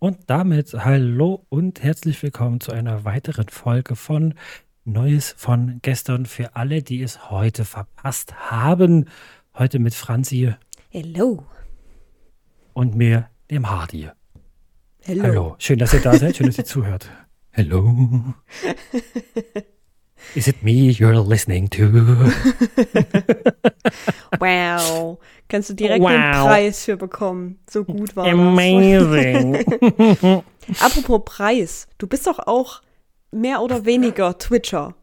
Und damit hallo und herzlich willkommen zu einer weiteren Folge von Neues von gestern für alle, die es heute verpasst haben. Heute mit Franzi. Hello. Und mir, dem Hardy. Hello. Hallo. Schön, dass ihr da seid. Schön, dass ihr zuhört. Hello. Is it me you're listening to? wow. Kannst du direkt Wow. den Preis für bekommen. So gut war Amazing. das. Apropos Preis. Du bist doch auch mehr oder weniger Twitcher.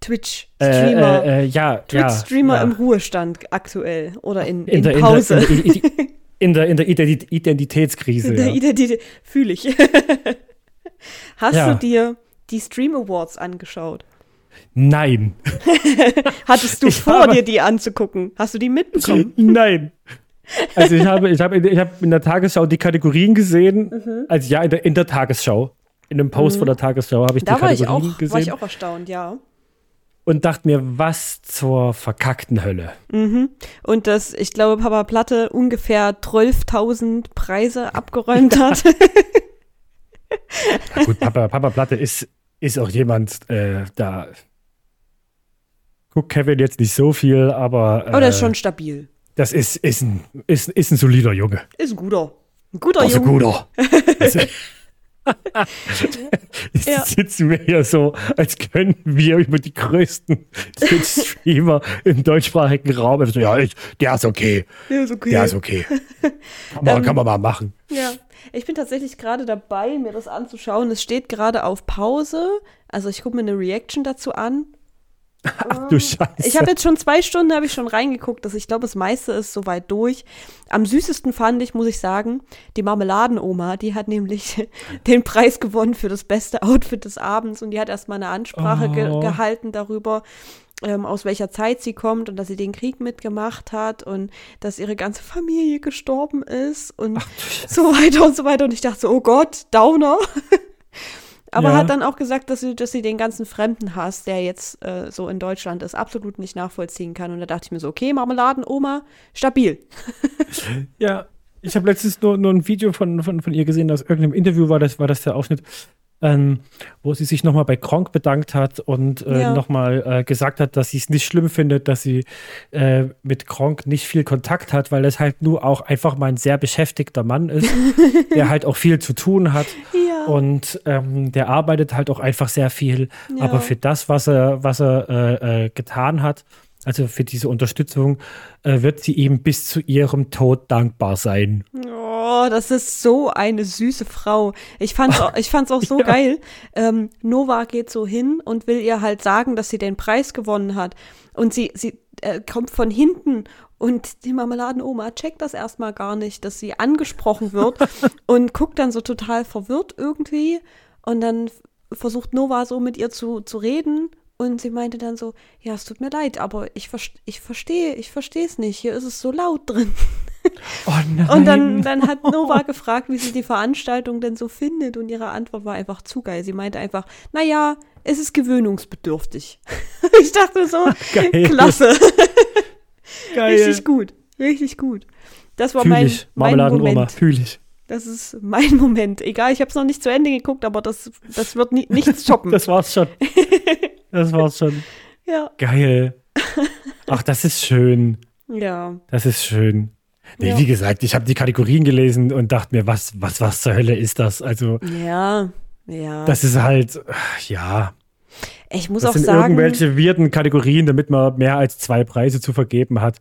Twitch-Streamer. Äh, äh, äh, ja, Twitch-Streamer ja, im ja. Ruhestand aktuell. Oder in, In in, der, Pause. In der, in der, in der Identi- Identitätskrise. In der ja. Identität. Fühle ich. Hast du dir die Stream Awards angeschaut? Nein. Hattest du Ich vor, habe- dir die anzugucken? Hast du die mitbekommen? Nein. Also ich habe, ich habe, in- ich habe in der Tagesschau die Kategorien gesehen. Mhm. Also ja, in der, in der Tagesschau. In einem Post von der Tagesschau habe ich Da die war ich, Kategorien auch, gesehen war ich auch erstaunt, ja. und dachte mir, was zur verkackten Hölle. Mhm. Und dass, ich glaube, Papa Platte ungefähr 12.000 Preise abgeräumt hat. Ja, gut, Papa, Papa Platte ist, ist auch jemand, äh, da guckt Kevin jetzt nicht so viel, aber, äh, Aber der ist schon stabil. das ist, ist, ein, ist, ist ein solider Junge. Ist ein guter. Ein guter Das ist ein Junge. guter. Jetzt Ja. sitzen wir hier so, als können wir über die größten Twitch-Streamer im deutschsprachigen Raum. Also, ja, ich, der ist okay. Ja, ist okay. Der ist okay. Kann man, Ähm, kann man mal machen. Ja, ich bin tatsächlich gerade dabei, mir das anzuschauen. Es steht gerade auf Pause. Also ich gucke mir eine Reaction dazu an. Ach du Scheiße. Ich habe jetzt schon zwei Stunden, habe ich schon reingeguckt. Dass ich glaube, das meiste ist soweit durch. Am süßesten fand ich, muss ich sagen, die Marmeladenoma. Die hat nämlich den Preis gewonnen für das beste Outfit des Abends. Und die hat erstmal eine Ansprache ge Oh. gehalten darüber, ähm, aus welcher Zeit sie kommt und dass sie den Krieg mitgemacht hat und dass ihre ganze Familie gestorben ist und so weiter und so weiter. Und ich dachte so, oh Gott, Downer. Aber Ja. hat dann auch gesagt, dass sie, dass sie den ganzen Fremdenhass, der jetzt äh, so in Deutschland ist, absolut nicht nachvollziehen kann. Und da dachte ich mir so, okay, Marmeladenoma, stabil. Ja, ich habe letztens nur, nur ein Video von, von, von ihr gesehen, aus irgendeinem Interview war das, war das der Ausschnitt, ähm, wo sie sich nochmal bei Kronk bedankt hat und äh, Ja. nochmal äh, gesagt hat, dass sie es nicht schlimm findet, dass sie äh, mit Kronk nicht viel Kontakt hat, weil es halt nur auch einfach mal ein sehr beschäftigter Mann ist, der halt auch viel zu tun hat. Ja. Und ähm, der arbeitet halt auch einfach sehr viel. Ja. Aber für das, was er, was er äh, äh, getan hat, also für diese Unterstützung, äh, wird sie ihm bis zu ihrem Tod dankbar sein. Oh, das ist so eine süße Frau. Ich fand's auch, ich fand's auch so Ja. geil. Ähm, Nova geht so hin und will ihr halt sagen, dass sie den Preis gewonnen hat. Und sie, sie äh, kommt von hinten und die Marmeladenoma checkt das erstmal gar nicht, dass sie angesprochen wird und guckt dann so total verwirrt irgendwie. Und dann versucht Nova so mit ihr zu, zu reden. Und sie meinte dann so, ja, es tut mir leid, aber ich, ich verstehe, ich verstehe es nicht. Hier ist es so laut drin. Oh nein. Und dann, dann hat Nova gefragt, wie sie die Veranstaltung denn so findet. Und ihre Antwort war einfach zu geil. Sie meinte einfach, naja, es ist gewöhnungsbedürftig. ich dachte so, Geil. klasse. Geil. Richtig gut. Richtig gut. Das war mein, mein Moment. fühl ich. Das ist mein Moment. Egal, ich habe es noch nicht zu Ende geguckt, aber das, das wird ni nichts toppen. Das war's schon. Das war's schon. ja. Geil. Ach, das ist schön. Ja. Das ist schön. Nee, Ja. wie gesagt, ich habe die Kategorien gelesen und dachte mir, was, was, was zur Hölle ist das? Also, Ja. Ja. das ist halt, ja, ich muss das auch sind sagen. irgendwelche weirden Kategorien, damit man mehr als zwei Preise zu vergeben hat.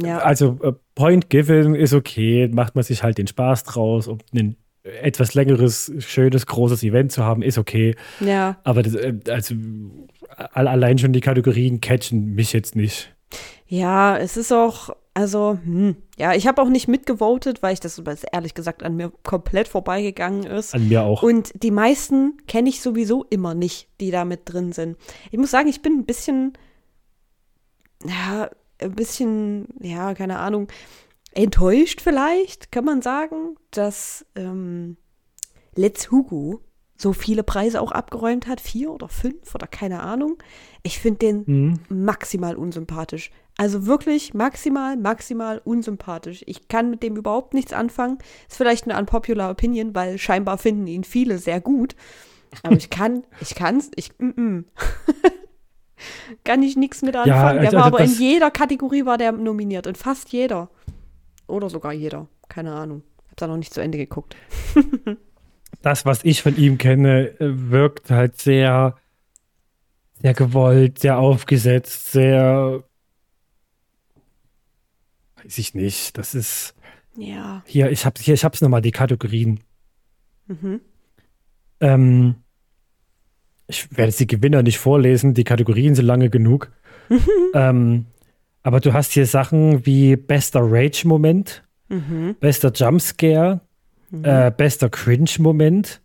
Ja. Also, äh, Point Given ist okay, macht man sich halt den Spaß draus, um ein etwas längeres, schönes, großes Event zu haben, ist okay. ja. Aber das, also, all- allein schon die Kategorien catchen mich jetzt nicht. Ja, es ist auch, also, hm, ja, ich habe auch nicht mitgevotet, weil ich das ehrlich gesagt an mir komplett vorbeigegangen ist. An mir auch. Und die meisten kenne ich sowieso immer nicht, die da mit drin sind. Ich muss sagen, ich bin ein bisschen, ja, ein bisschen, ja, keine Ahnung, enttäuscht vielleicht, kann man sagen, dass ähm, Let's Hugo so viele Preise auch abgeräumt hat, vier oder fünf oder keine Ahnung. Ich finde den Mhm. maximal unsympathisch. Also wirklich maximal, maximal unsympathisch. Ich kann mit dem überhaupt nichts anfangen. Ist vielleicht eine unpopular Opinion, weil scheinbar finden ihn viele sehr gut. Aber ich kann, ich kann's, ich, mm, mm. kann ich nichts mit anfangen. Ja, also, der war also aber in jeder Kategorie war der nominiert, in fast jeder. Oder sogar jeder, keine Ahnung. Hab da noch nicht zu Ende geguckt. das, was ich von ihm kenne, äh, wirkt halt sehr, sehr gewollt, sehr aufgesetzt, sehr weiß ich nicht. Das ist. Ja. Hier, ich habe hier, ich hab's nochmal, die Kategorien. Mhm. Ähm, ich werde jetzt die Gewinner nicht vorlesen, die Kategorien sind lange genug. ähm, aber du hast hier Sachen wie bester Rage-Moment, mhm. bester Jumpscare, mhm. äh, bester Cringe-Moment,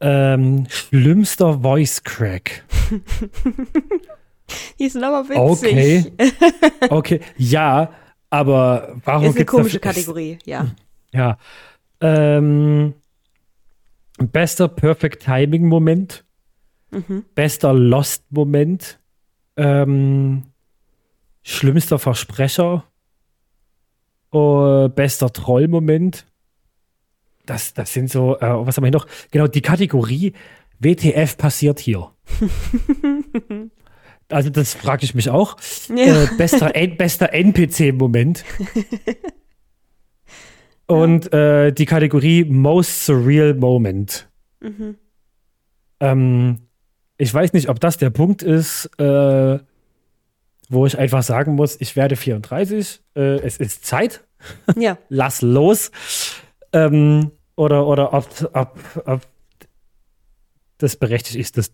ähm, schlimmster Voice-Crack. Die sind aber witzig. Okay. Okay, ja, aber warum Ist eine komische dafür, Kategorie, ja. Ja. Ähm, bester Perfect Timing Moment. Mhm. Bester Lost Moment. Ähm, schlimmster Versprecher. Uh, bester Troll-Moment. Das, das sind so, äh, was haben wir noch? Genau, die Kategorie WTF passiert hier. Also das frage ich mich auch. Ja. Äh, bester, bester NPC-Moment. Und ja. äh, die Kategorie Most Surreal Moment. Mhm. Ähm, ich weiß nicht, ob das der Punkt ist, äh, wo ich einfach sagen muss, ich werde 34, äh, es ist Zeit. Ja. Lass los. Ähm, oder oder ob, ob, ob das berechtigt ist, das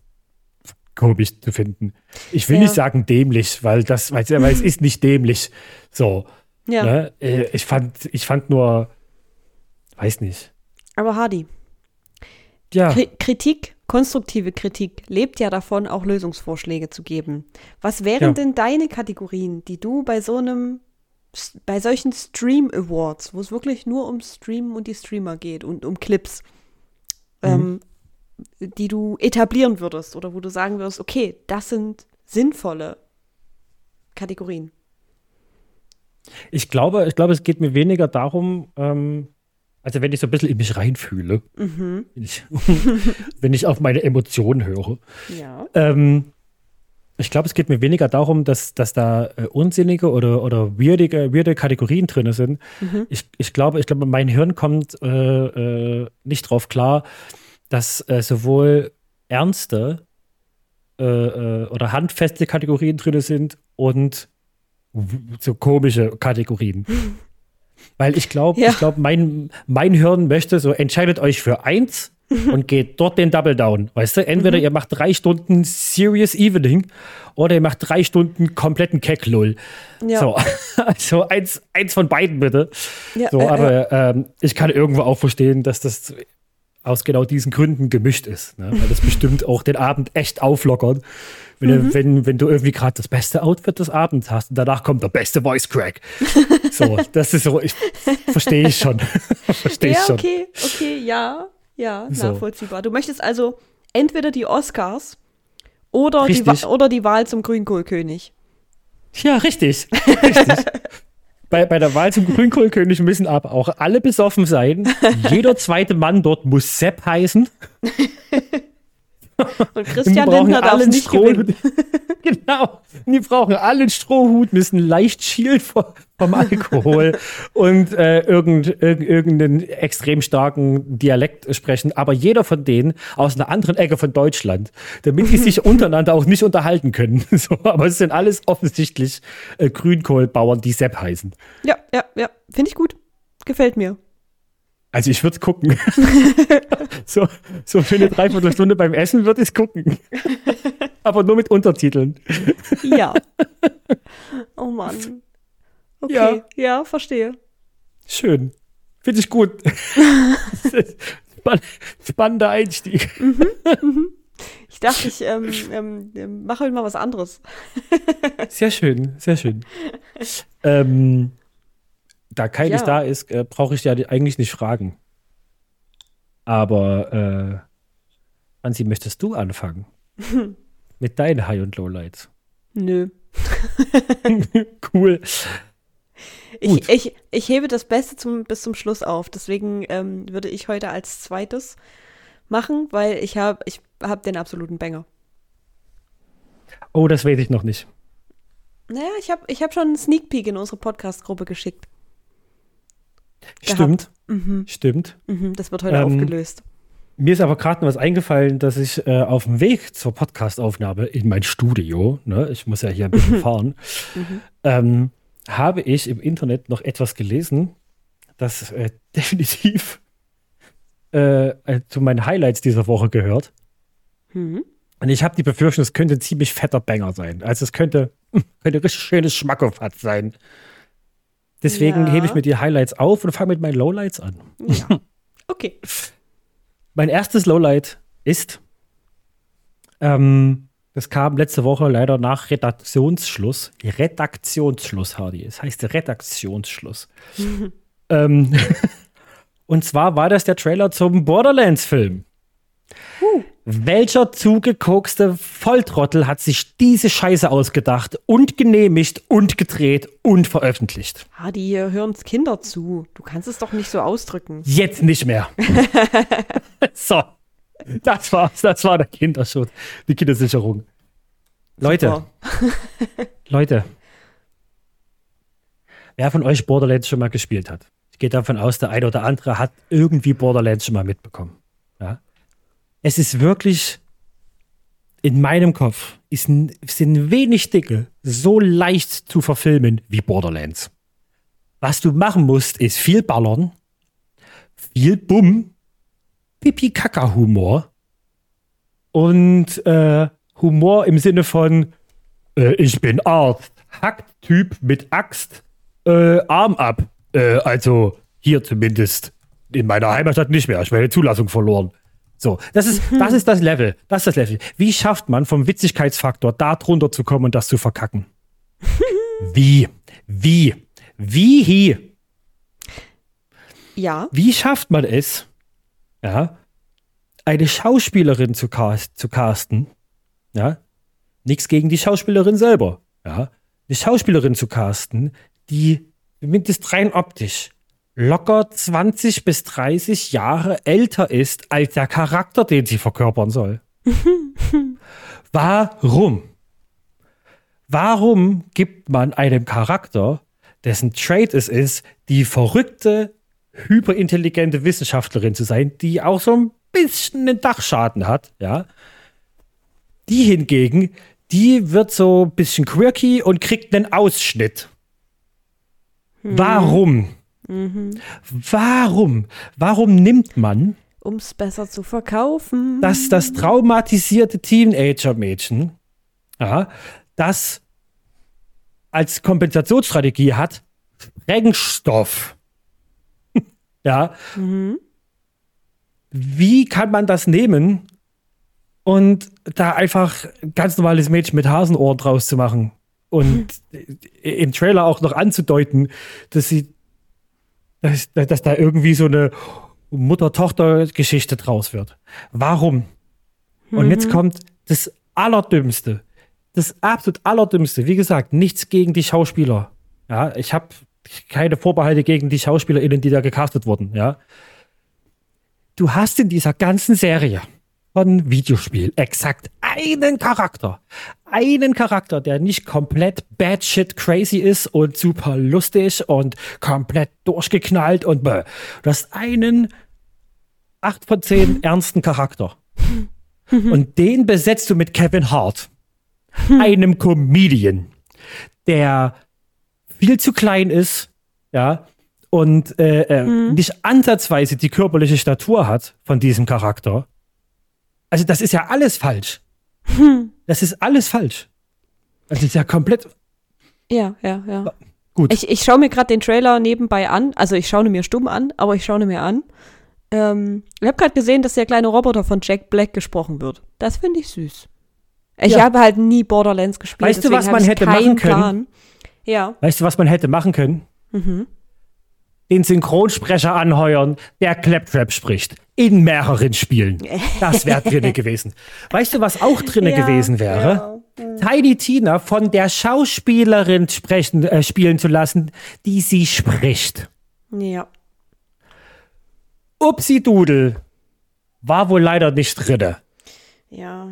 komisch zu finden. Ich will ja. nicht sagen dämlich, weil das, weil, weil es ist nicht dämlich. So. Ja. Ne? Äh, ich fand, ich fand nur, weiß nicht. Aber Hardy. Ja. Kritik, konstruktive Kritik lebt ja davon, auch Lösungsvorschläge zu geben. Was wären ja. denn deine Kategorien, die du bei so einem, bei solchen Stream Awards, wo es wirklich nur um Streamen und die Streamer geht und um Clips, mhm. ähm, die du etablieren würdest oder wo du sagen würdest, okay, das sind sinnvolle Kategorien? Ich glaube, ich glaube, es geht mir weniger darum, ähm, also wenn ich so ein bisschen in mich reinfühle, mhm. wenn, ich, wenn, ich, auf meine Emotionen höre. Ja. Ähm, ich glaube, es geht mir weniger darum, dass, dass da äh, unsinnige oder, oder weirdige, weirde Kategorien drin sind. Mhm. Ich, ich, glaube, ich glaube, mein Hirn kommt äh, äh, nicht drauf klar, dass äh, sowohl ernste äh, äh, oder handfeste Kategorien drin sind und so komische Kategorien. Weil ich glaube, ja. ich glaube, mein, mein Hirn möchte so, entscheidet euch für eins und geht dort den Double Down. Weißt du, entweder mhm. ihr macht drei Stunden Serious Evening oder ihr macht drei Stunden kompletten Kecklull. Ja. So, also eins, eins von beiden bitte. Ja, so, äh, aber äh. Ähm, ich kann irgendwo auch verstehen, dass das aus genau diesen Gründen gemischt ist. Ne? Weil das bestimmt auch den Abend echt auflockert. Wenn, mhm. du, wenn, wenn du irgendwie gerade das beste Outfit des Abends hast und danach kommt der beste Voice Crack. So, das ist so, ich verstehe ich schon. verstehe ja, ich schon. okay, okay, ja, ja, so. nachvollziehbar. Du möchtest also entweder die Oscars oder, die, oder die Wahl zum Grünkohlkönig. Ja, richtig. richtig. bei, bei der Wahl zum Grünkohlkönig müssen aber auch alle besoffen sein. Jeder zweite Mann dort muss Sepp heißen. Und Christian Lindner darf nicht gewinnen. genau. Die brauchen alle einen Strohhut, müssen leicht vom, vom Alkohol und äh, irgend, irg irgendeinen extrem starken Dialekt sprechen. Aber jeder von denen aus einer anderen Ecke von Deutschland, damit die sich untereinander auch nicht unterhalten können. So, aber es sind alles offensichtlich äh, Grünkohlbauern, die Sepp heißen. Ja, ja, ja. Finde ich gut. Gefällt mir. Also ich würde gucken. so, so für eine Dreiviertelstunde beim Essen würde ich gucken. Aber nur mit Untertiteln. ja. Oh Mann. Okay, ja, ja verstehe. Schön. Finde ich gut. Spannender Einstieg. Mhm, mhm. Ich dachte, ich ähm, ähm, ähm, mache heute mal was anderes. sehr schön, sehr schön. Ähm, da keines ja. da ist, äh, brauche ich ja eigentlich nicht fragen. Aber, äh, Ansi, möchtest du anfangen? Mit deinen High- und Lowlights? Nö. cool. Ich, ich, ich hebe das Beste zum, bis zum Schluss auf. Deswegen ähm, würde ich heute als zweites machen, weil ich habe ich hab den absoluten Banger. Oh, das weiß ich noch nicht. Naja, ich habe ich hab schon einen Sneak Peek in unsere Podcast-Gruppe geschickt. Stimmt. Mhm. Stimmt. Mhm, das wird heute ähm, aufgelöst. Mir ist aber gerade noch was eingefallen, dass ich äh, auf dem Weg zur Podcastaufnahme in mein Studio, ne, ich muss ja hier ein bisschen fahren, mhm. ähm, habe ich im Internet noch etwas gelesen, das äh, definitiv äh, äh, zu meinen Highlights dieser Woche gehört. Mhm. Und ich habe die Befürchtung, es könnte ein ziemlich fetter Banger sein. Also es könnte, könnte richtig schönes Schmackofatz sein. Deswegen ja. hebe ich mir die Highlights auf und fange mit meinen Lowlights an. Ja. Okay. Mein erstes Lowlight ist, ähm, das kam letzte Woche leider nach Redaktionsschluss. Redaktionsschluss, Hardy. Es heißt Redaktionsschluss. ähm, und zwar war das der Trailer zum Borderlands-Film. Uh. Welcher zugekokste Volltrottel hat sich diese Scheiße ausgedacht und genehmigt und gedreht und veröffentlicht? Hardy, hier hören Kinder zu. Du kannst es doch nicht so ausdrücken. Jetzt nicht mehr. so. Das war's. Das war der Kinderschutz. Die Kindersicherung. Leute. Leute. Wer von euch Borderlands schon mal gespielt hat? Ich gehe davon aus, der eine oder andere hat irgendwie Borderlands schon mal mitbekommen. Es ist wirklich in meinem Kopf ist, sind wenig Dinge so leicht zu verfilmen wie Borderlands. Was du machen musst, ist viel ballern, viel Bumm, Pipi-Kaka-Humor und äh, Humor im Sinne von äh, ich bin Arzt, hackt Typ mit Axt, äh, Arm ab. Äh, also hier zumindest in meiner Heimatstadt nicht mehr. Ich meine Zulassung verloren. So, das ist, das ist das Level. Das ist das Level. Wie schafft man vom Witzigkeitsfaktor da drunter zu kommen und das zu verkacken? Wie? Wie? Wie? Ja. Wie schafft man es, ja, eine Schauspielerin zu, cast, zu casten, ja, nichts gegen die Schauspielerin selber, ja, eine Schauspielerin zu casten, die mindestens rein optisch locker 20 bis 30 Jahre älter ist als der Charakter, den sie verkörpern soll. Warum? Warum gibt man einem Charakter, dessen Trait es ist, die verrückte, hyperintelligente Wissenschaftlerin zu sein, die auch so ein bisschen einen Dachschaden hat, ja? Die hingegen, die wird so ein bisschen quirky und kriegt einen Ausschnitt. Hm. Warum? Mhm. Warum? Warum nimmt man, um es besser zu verkaufen, dass das traumatisierte Teenager-Mädchen, ja, das als Kompensationsstrategie hat, Sprengstoff. ja. Mhm. Wie kann man das nehmen und da einfach ein ganz normales Mädchen mit Hasenohren draus zu machen? Und im Trailer auch noch anzudeuten, dass sie dass, dass da irgendwie so eine Mutter-Tochter-Geschichte draus wird. Warum? Mhm. Und jetzt mhm. kommt das Allerdümmste. Das absolut Allerdümmste. Wie gesagt, nichts gegen die Schauspieler. Ja, ich habe keine Vorbehalte gegen die SchauspielerInnen, die da gecastet wurden. Ja. Du hast in dieser ganzen Serie von Videospiel exakt einen Charakter. Einen Charakter, der nicht komplett bad shit crazy ist und super lustig und komplett durchgeknallt und bäh. Du hast einen 8 von 10 ernsten Charakter. Und den besetzt du mit Kevin Hart. Einem Comedian, der viel zu klein ist, ja, und äh, äh, mhm. nicht ansatzweise die körperliche Statur hat von diesem Charakter also das ist ja alles falsch. Hm. Das ist alles falsch. Das ist ja komplett. Ja, ja, ja. Gut. Ich, ich schaue mir gerade den Trailer nebenbei an. Also ich schaue mir stumm an, aber ich schaue mir an. Ähm, ich habe gerade gesehen, dass der kleine Roboter von Jack Black gesprochen wird. Das finde ich süß. Ich ja. habe halt nie Borderlands gespielt. Weißt du, was man hätte machen können? Plan. Ja. Weißt du, was man hätte machen können? Mhm den Synchronsprecher anheuern, der Claptrap spricht. In mehreren Spielen. Das wäre drinne gewesen. Weißt du, was auch drinne ja, gewesen wäre? Ja. Tiny Tina von der Schauspielerin sprechen, äh, spielen zu lassen, die sie spricht. Ja. Upsi Dudel war wohl leider nicht drinne. Ja.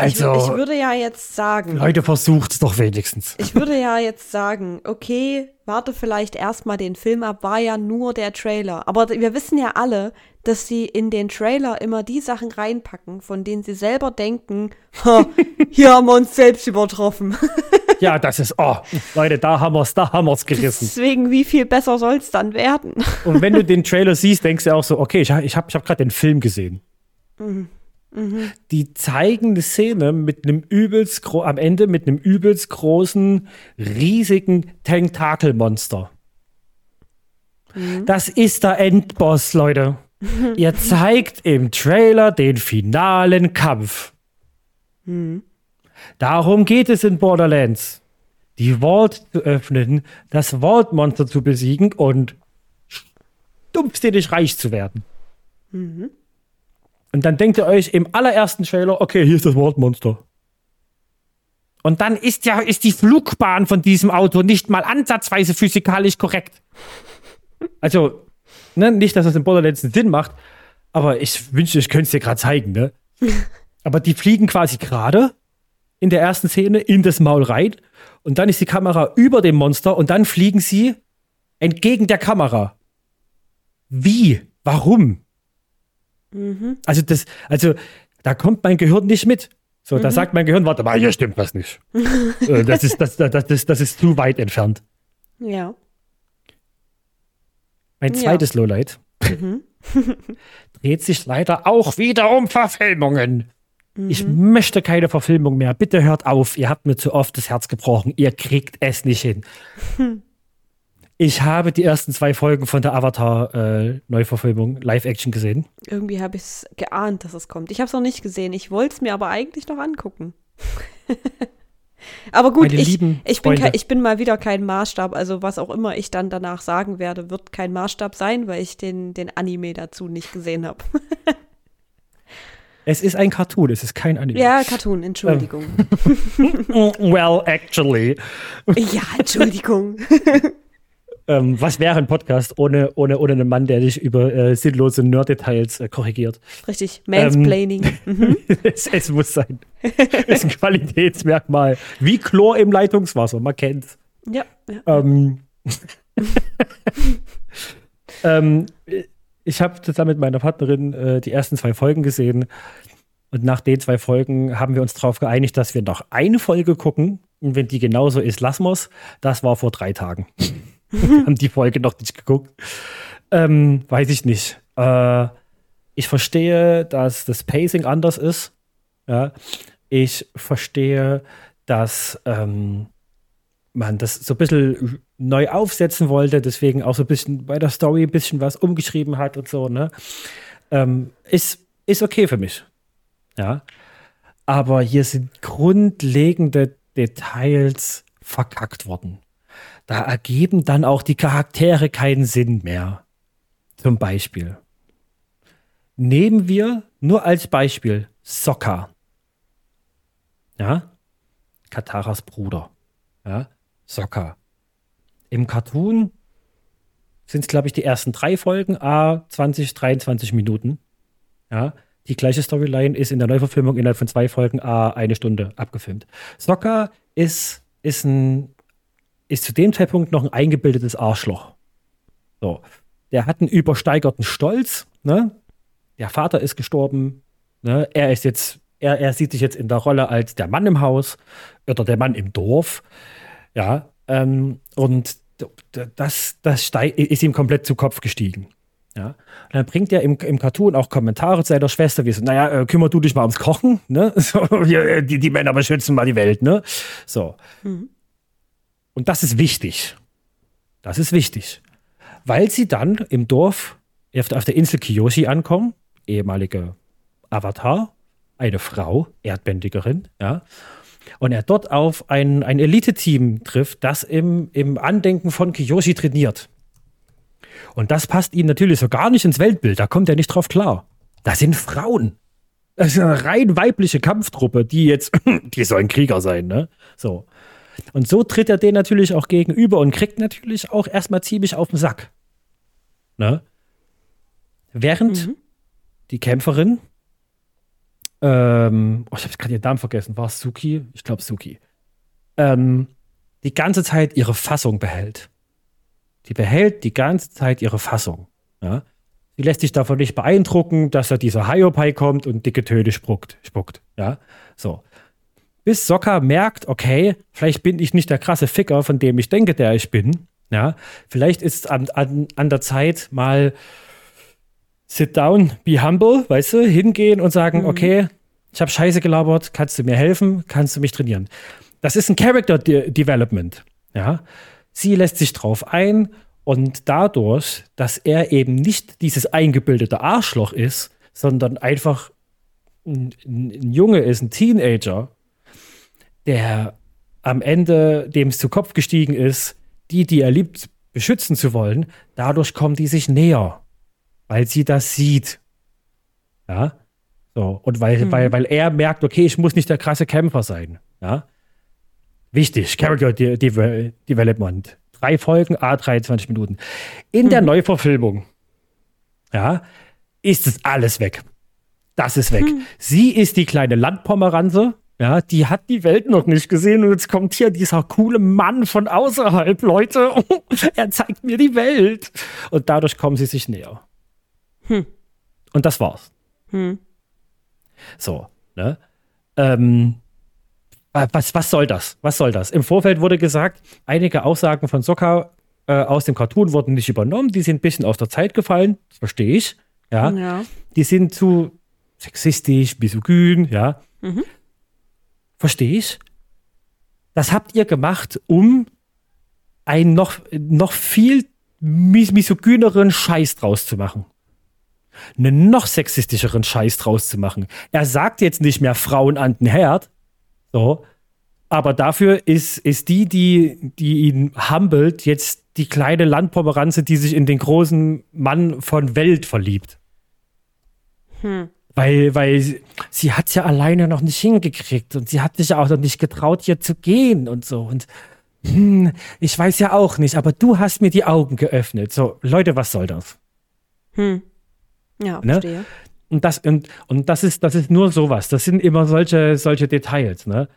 Also, ich, ich würde ja jetzt sagen. Leute, versucht's doch wenigstens. Ich würde ja jetzt sagen, okay, warte vielleicht erstmal den Film ab, war ja nur der Trailer. Aber wir wissen ja alle, dass sie in den Trailer immer die Sachen reinpacken, von denen sie selber denken, hier haben wir uns selbst übertroffen. ja, das ist, oh, Leute, da haben wir's, da haben wir's gerissen. Deswegen, wie viel besser soll's dann werden? Und wenn du den Trailer siehst, denkst du auch so, okay, ich, ich habe ich hab gerade den Film gesehen. Mhm. Mhm. Die zeigen eine Szene mit einem übelst am Ende mit einem übelst großen, riesigen Tentakelmonster. Mhm. Das ist der Endboss, Leute. Ihr zeigt im Trailer den finalen Kampf. Mhm. Darum geht es in Borderlands. Die Vault zu öffnen, das Vault-Monster zu besiegen und stumpfsinnig reich zu werden. Mhm. Und dann denkt ihr euch im allerersten Trailer, okay, hier ist das Wortmonster. Und dann ist ja ist die Flugbahn von diesem Auto nicht mal ansatzweise physikalisch korrekt. Also, ne, nicht, dass das im Borderlands einen Sinn macht, aber ich wünschte, ich könnte es dir gerade zeigen, ne? aber die fliegen quasi gerade in der ersten Szene in das Maul rein und dann ist die Kamera über dem Monster und dann fliegen sie entgegen der Kamera. Wie? Warum? Mhm. Also das, also da kommt mein Gehirn nicht mit. So, mhm. da sagt mein Gehirn, warte mal, hier stimmt was nicht. Äh, das, ist, das, das, das, das ist zu weit entfernt. Ja. Mein zweites ja. Lowlight mhm. dreht sich leider auch wieder um Verfilmungen. Ich mhm. möchte keine Verfilmung mehr. Bitte hört auf. Ihr habt mir zu oft das Herz gebrochen. Ihr kriegt es nicht hin. Ich habe die ersten zwei Folgen von der Avatar-Neuverfilmung äh, Live-Action gesehen. Irgendwie habe ich es geahnt, dass es kommt. Ich habe es noch nicht gesehen. Ich wollte es mir aber eigentlich noch angucken. aber gut, ich, ich, bin ich bin mal wieder kein Maßstab. Also was auch immer ich dann danach sagen werde, wird kein Maßstab sein, weil ich den, den Anime dazu nicht gesehen habe. Es ist ein Cartoon, es ist kein Anime. Ja, Cartoon, Entschuldigung. well, actually. Ja, Entschuldigung. Ähm, was wäre ein Podcast ohne, ohne, ohne einen Mann, der dich über äh, sinnlose Nerd-Details äh, korrigiert? Richtig, Mansplaining. Ähm, mhm. es, es, muss sein. es ist ein Qualitätsmerkmal. Wie Chlor im Leitungswasser, man kennt's. Ja. ja. Ähm, ähm, ich habe zusammen mit meiner Partnerin äh, die ersten zwei Folgen gesehen. Und nach den zwei Folgen haben wir uns darauf geeinigt, dass wir noch eine Folge gucken. Und wenn die genauso ist, lassen wir es. Das war vor drei Tagen. haben die Folge noch nicht geguckt. Ähm, weiß ich nicht. Äh, ich verstehe, dass das Pacing anders ist. Ja. Ich verstehe, dass ähm, man das so ein bisschen neu aufsetzen wollte, deswegen auch so ein bisschen bei der Story ein bisschen was umgeschrieben hat und so, ne? Ähm, ist, ist okay für mich. Ja. Aber hier sind grundlegende Details verkackt worden da ergeben dann auch die Charaktere keinen Sinn mehr. Zum Beispiel. Nehmen wir nur als Beispiel Sokka. Ja? Kataras Bruder. Ja? Sokka. Im Cartoon sind es, glaube ich, die ersten drei Folgen, a 20, 23 Minuten. Ja? Die gleiche Storyline ist in der Neuverfilmung innerhalb von zwei Folgen, a eine Stunde abgefilmt. Sokka ist, ist ein ist zu dem Zeitpunkt noch ein eingebildetes Arschloch. So. Der hat einen übersteigerten Stolz, ne? Der Vater ist gestorben, ne? Er ist jetzt, er, er sieht sich jetzt in der Rolle als der Mann im Haus oder der Mann im Dorf. Ja, ähm, und das, das ist ihm komplett zu Kopf gestiegen. Ja. Und dann bringt er im, im Cartoon auch Kommentare zu seiner Schwester, wie so, naja, äh, kümmer du dich mal ums Kochen, ne? So, die, die Männer beschützen mal die Welt, ne? So. Mhm. Und das ist wichtig. Das ist wichtig. Weil sie dann im Dorf auf der Insel Kiyoshi ankommen, ehemalige Avatar, eine Frau, Erdbändigerin, ja. Und er dort auf ein, ein Elite-Team trifft, das im, im Andenken von Kiyoshi trainiert. Und das passt ihm natürlich so gar nicht ins Weltbild. Da kommt er nicht drauf klar. Da sind Frauen. Das ist eine rein weibliche Kampftruppe, die jetzt, die soll ein Krieger sein, ne? So. Und so tritt er denen natürlich auch gegenüber und kriegt natürlich auch erstmal ziemlich auf den Sack. Ne? Während mhm. die Kämpferin, ähm, oh, ich habe gerade ihren Namen vergessen, war es Suki? Ich glaube Suki. Ähm, die ganze Zeit ihre Fassung behält. Die behält die ganze Zeit ihre Fassung. Ja? Sie lässt sich davon nicht beeindrucken, dass da dieser Hiopai kommt und dicke Töne spuckt. spuckt ja? So. Bis Sokka merkt, okay, vielleicht bin ich nicht der krasse Ficker, von dem ich denke, der ich bin. Ja? Vielleicht ist es an, an, an der Zeit, mal sit down, be humble, weißt du, hingehen und sagen, mhm. okay, ich habe Scheiße gelabert, kannst du mir helfen, kannst du mich trainieren. Das ist ein Character De Development. Ja? Sie lässt sich drauf ein und dadurch, dass er eben nicht dieses eingebildete Arschloch ist, sondern einfach ein, ein Junge ist, ein Teenager, der am Ende, dem es zu Kopf gestiegen ist, die, die er liebt, beschützen zu wollen, dadurch kommen die sich näher, weil sie das sieht. Ja. So, und weil, mhm. weil, weil er merkt, okay, ich muss nicht der krasse Kämpfer sein. Ja. Wichtig, Character De De Development. Drei Folgen, a 23 Minuten. In mhm. der Neuverfilmung, ja, ist es alles weg. Das ist weg. Mhm. Sie ist die kleine Landpomeranze, ja, die hat die Welt noch nicht gesehen und jetzt kommt hier dieser coole Mann von außerhalb, Leute. er zeigt mir die Welt. Und dadurch kommen sie sich näher. Hm. Und das war's. Hm. So, ne? Ähm, äh, was, was soll das? Was soll das? Im Vorfeld wurde gesagt, einige Aussagen von Sokka äh, aus dem Cartoon wurden nicht übernommen. Die sind ein bisschen aus der Zeit gefallen. Das verstehe ich. Ja. ja. Die sind zu sexistisch, misogyn, ja. Mhm. Verstehe ich. Das habt ihr gemacht, um einen noch, noch viel mis misogyneren Scheiß draus zu machen. Einen noch sexistischeren Scheiß draus zu machen. Er sagt jetzt nicht mehr Frauen an den Herd, so. Aber dafür ist, ist die, die, die ihn humbelt, jetzt die kleine Landpomeranze, die sich in den großen Mann von Welt verliebt. Hm. Weil, weil sie, hat es ja alleine noch nicht hingekriegt und sie hat sich ja auch noch nicht getraut, hier zu gehen und so. Und hm, ich weiß ja auch nicht, aber du hast mir die Augen geöffnet. So, Leute, was soll das? Hm. Ja, ne? verstehe. Und das, und, und das ist, das ist nur sowas. Das sind immer solche, solche Details, ne?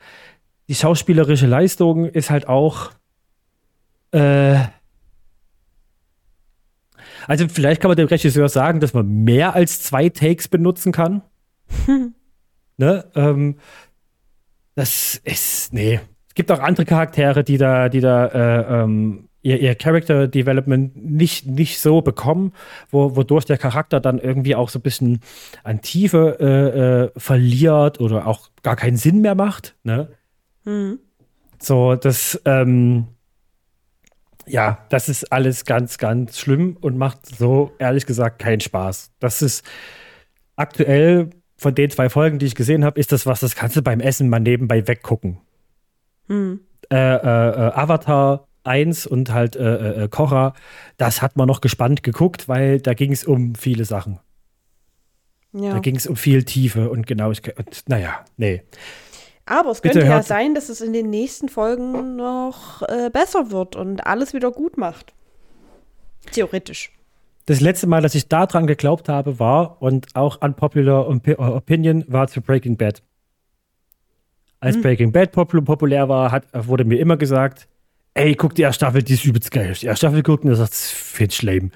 Die schauspielerische Leistung ist halt auch, äh, also vielleicht kann man dem Regisseur sagen, dass man mehr als zwei Takes benutzen kann. ne? Ähm, das ist, nee. Es gibt auch andere Charaktere, die da, die da äh, ähm, ihr, ihr Character Development nicht, nicht so bekommen, wo, wodurch der Charakter dann irgendwie auch so ein bisschen an Tiefe äh, äh, verliert oder auch gar keinen Sinn mehr macht. Ne? Mhm. So, das, ähm, ja, das ist alles ganz, ganz schlimm und macht so ehrlich gesagt keinen Spaß. Das ist aktuell von den zwei Folgen, die ich gesehen habe, ist das was, das kannst du beim Essen mal nebenbei weggucken. Hm. Äh, äh, äh, Avatar 1 und halt äh, äh, äh, Kocher, das hat man noch gespannt geguckt, weil da ging es um viele Sachen. Ja. Da ging es um viel Tiefe und Genauigkeit. Und, naja, nee. Aber es Bitte könnte ja sein, dass es in den nächsten Folgen noch äh, besser wird und alles wieder gut macht. Theoretisch. Das letzte Mal, dass ich daran geglaubt habe, war und auch unpopular Opinion war zu Breaking Bad. Als hm. Breaking Bad populär war, hat, wurde mir immer gesagt, ey, guck die erste Staffel, die ist übelst geil. Die erste Staffel gucken, das ist fit lame.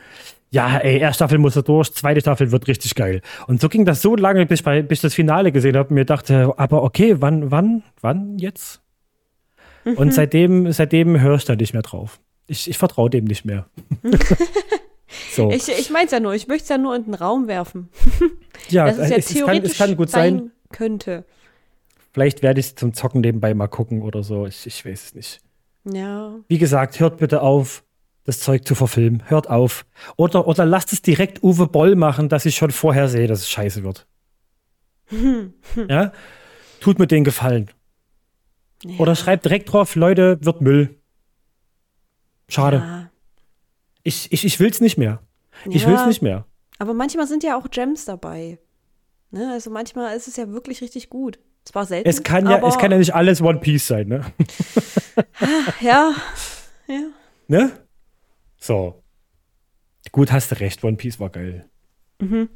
Ja, ey, erste Staffel muss er durch, zweite Staffel wird richtig geil. Und so ging das so lange, bis, bei, bis ich das Finale gesehen habe und mir dachte, aber okay, wann, wann, wann jetzt? Mhm. Und seitdem, seitdem höre ich da nicht mehr drauf. Ich, ich vertraue dem nicht mehr. so. Ich, ich meine es ja nur, ich möchte es ja nur in den Raum werfen. ja, das ist ja es, theoretisch es kann, es kann gut sein. Könnte. Vielleicht werde ich es zum Zocken nebenbei mal gucken oder so. Ich, ich weiß es nicht. Ja. Wie gesagt, hört bitte auf, das Zeug zu verfilmen. Hört auf. Oder, oder lasst es direkt Uwe Boll machen, dass ich schon vorher sehe, dass es scheiße wird. ja? Tut mir den Gefallen. Ja. Oder schreibt direkt drauf, Leute, wird Müll. Schade. Ja. Ich, ich, ich will's nicht mehr. Ich ja. will's nicht mehr. Aber manchmal sind ja auch Gems dabei. Ne? Also manchmal ist es ja wirklich richtig gut. Es war selten. Es kann ja, es kann ja nicht alles One Piece sein, ne? ja, ja. Ne? So. Gut, hast du recht, One Piece war geil. Mhm.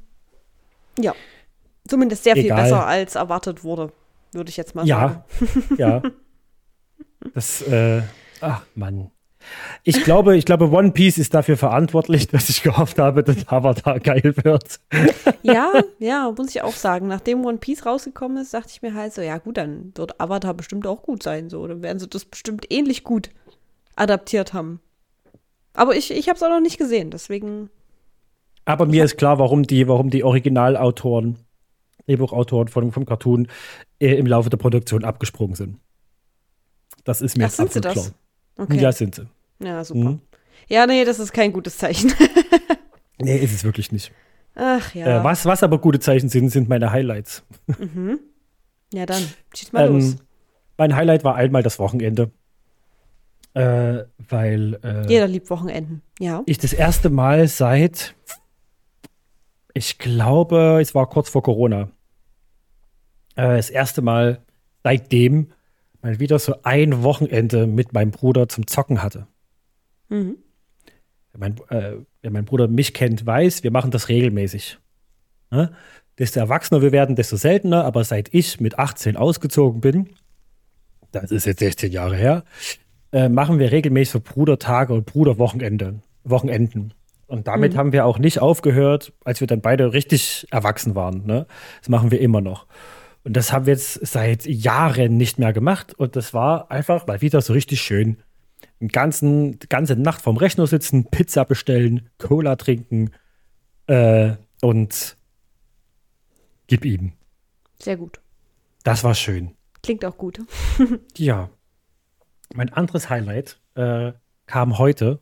Ja. Zumindest sehr Egal. viel besser als erwartet wurde, würde ich jetzt mal Ja, sagen. ja. Das, äh, ach Mann. Ich glaube, ich glaube, One Piece ist dafür verantwortlich, dass ich gehofft habe, dass Avatar geil wird. Ja, ja, muss ich auch sagen. Nachdem One Piece rausgekommen ist, dachte ich mir halt so, ja gut, dann wird Avatar bestimmt auch gut sein. So, dann werden sie das bestimmt ähnlich gut adaptiert haben. Aber ich, ich habe es auch noch nicht gesehen, deswegen. Aber mir ist klar, warum die, warum die Originalautoren, Drehbuchautoren von, vom Cartoon äh, im Laufe der Produktion abgesprungen sind. Das ist mir Ach, jetzt sind sie absolut das? klar. Okay. Ja, sind sie. Ja, super. Mhm. Ja, nee, das ist kein gutes Zeichen. Nee, ist es wirklich nicht. Ach ja. Äh, was, was aber gute Zeichen sind, sind meine Highlights. Ja, dann. Schieß mal los. Ähm, mein Highlight war einmal das Wochenende. Äh, weil äh, Jeder liebt Wochenenden. Ja. ich das erste Mal seit, ich glaube, es war kurz vor Corona, äh, das erste Mal seitdem mal wieder so ein Wochenende mit meinem Bruder zum Zocken hatte. Mhm. Mein, äh, wer mein Bruder mich kennt, weiß, wir machen das regelmäßig. Ne? Desto erwachsener wir werden, desto seltener, aber seit ich mit 18 ausgezogen bin, das ist jetzt 16 Jahre her, äh, machen wir regelmäßig so Brudertage und Bruderwochenende, Wochenenden. Und damit haben wir auch nicht aufgehört, als wir dann beide richtig erwachsen waren. Ne? Das machen wir immer noch. Und das haben wir jetzt seit Jahren nicht mehr gemacht. Und das war einfach mal wieder so richtig schön. Den ganzen, die ganze Nacht vorm Rechner sitzen, Pizza bestellen, Cola trinken äh, und gib ihm. Sehr gut. Das war schön. Klingt auch gut. Ja. Mein anderes Highlight äh, kam heute.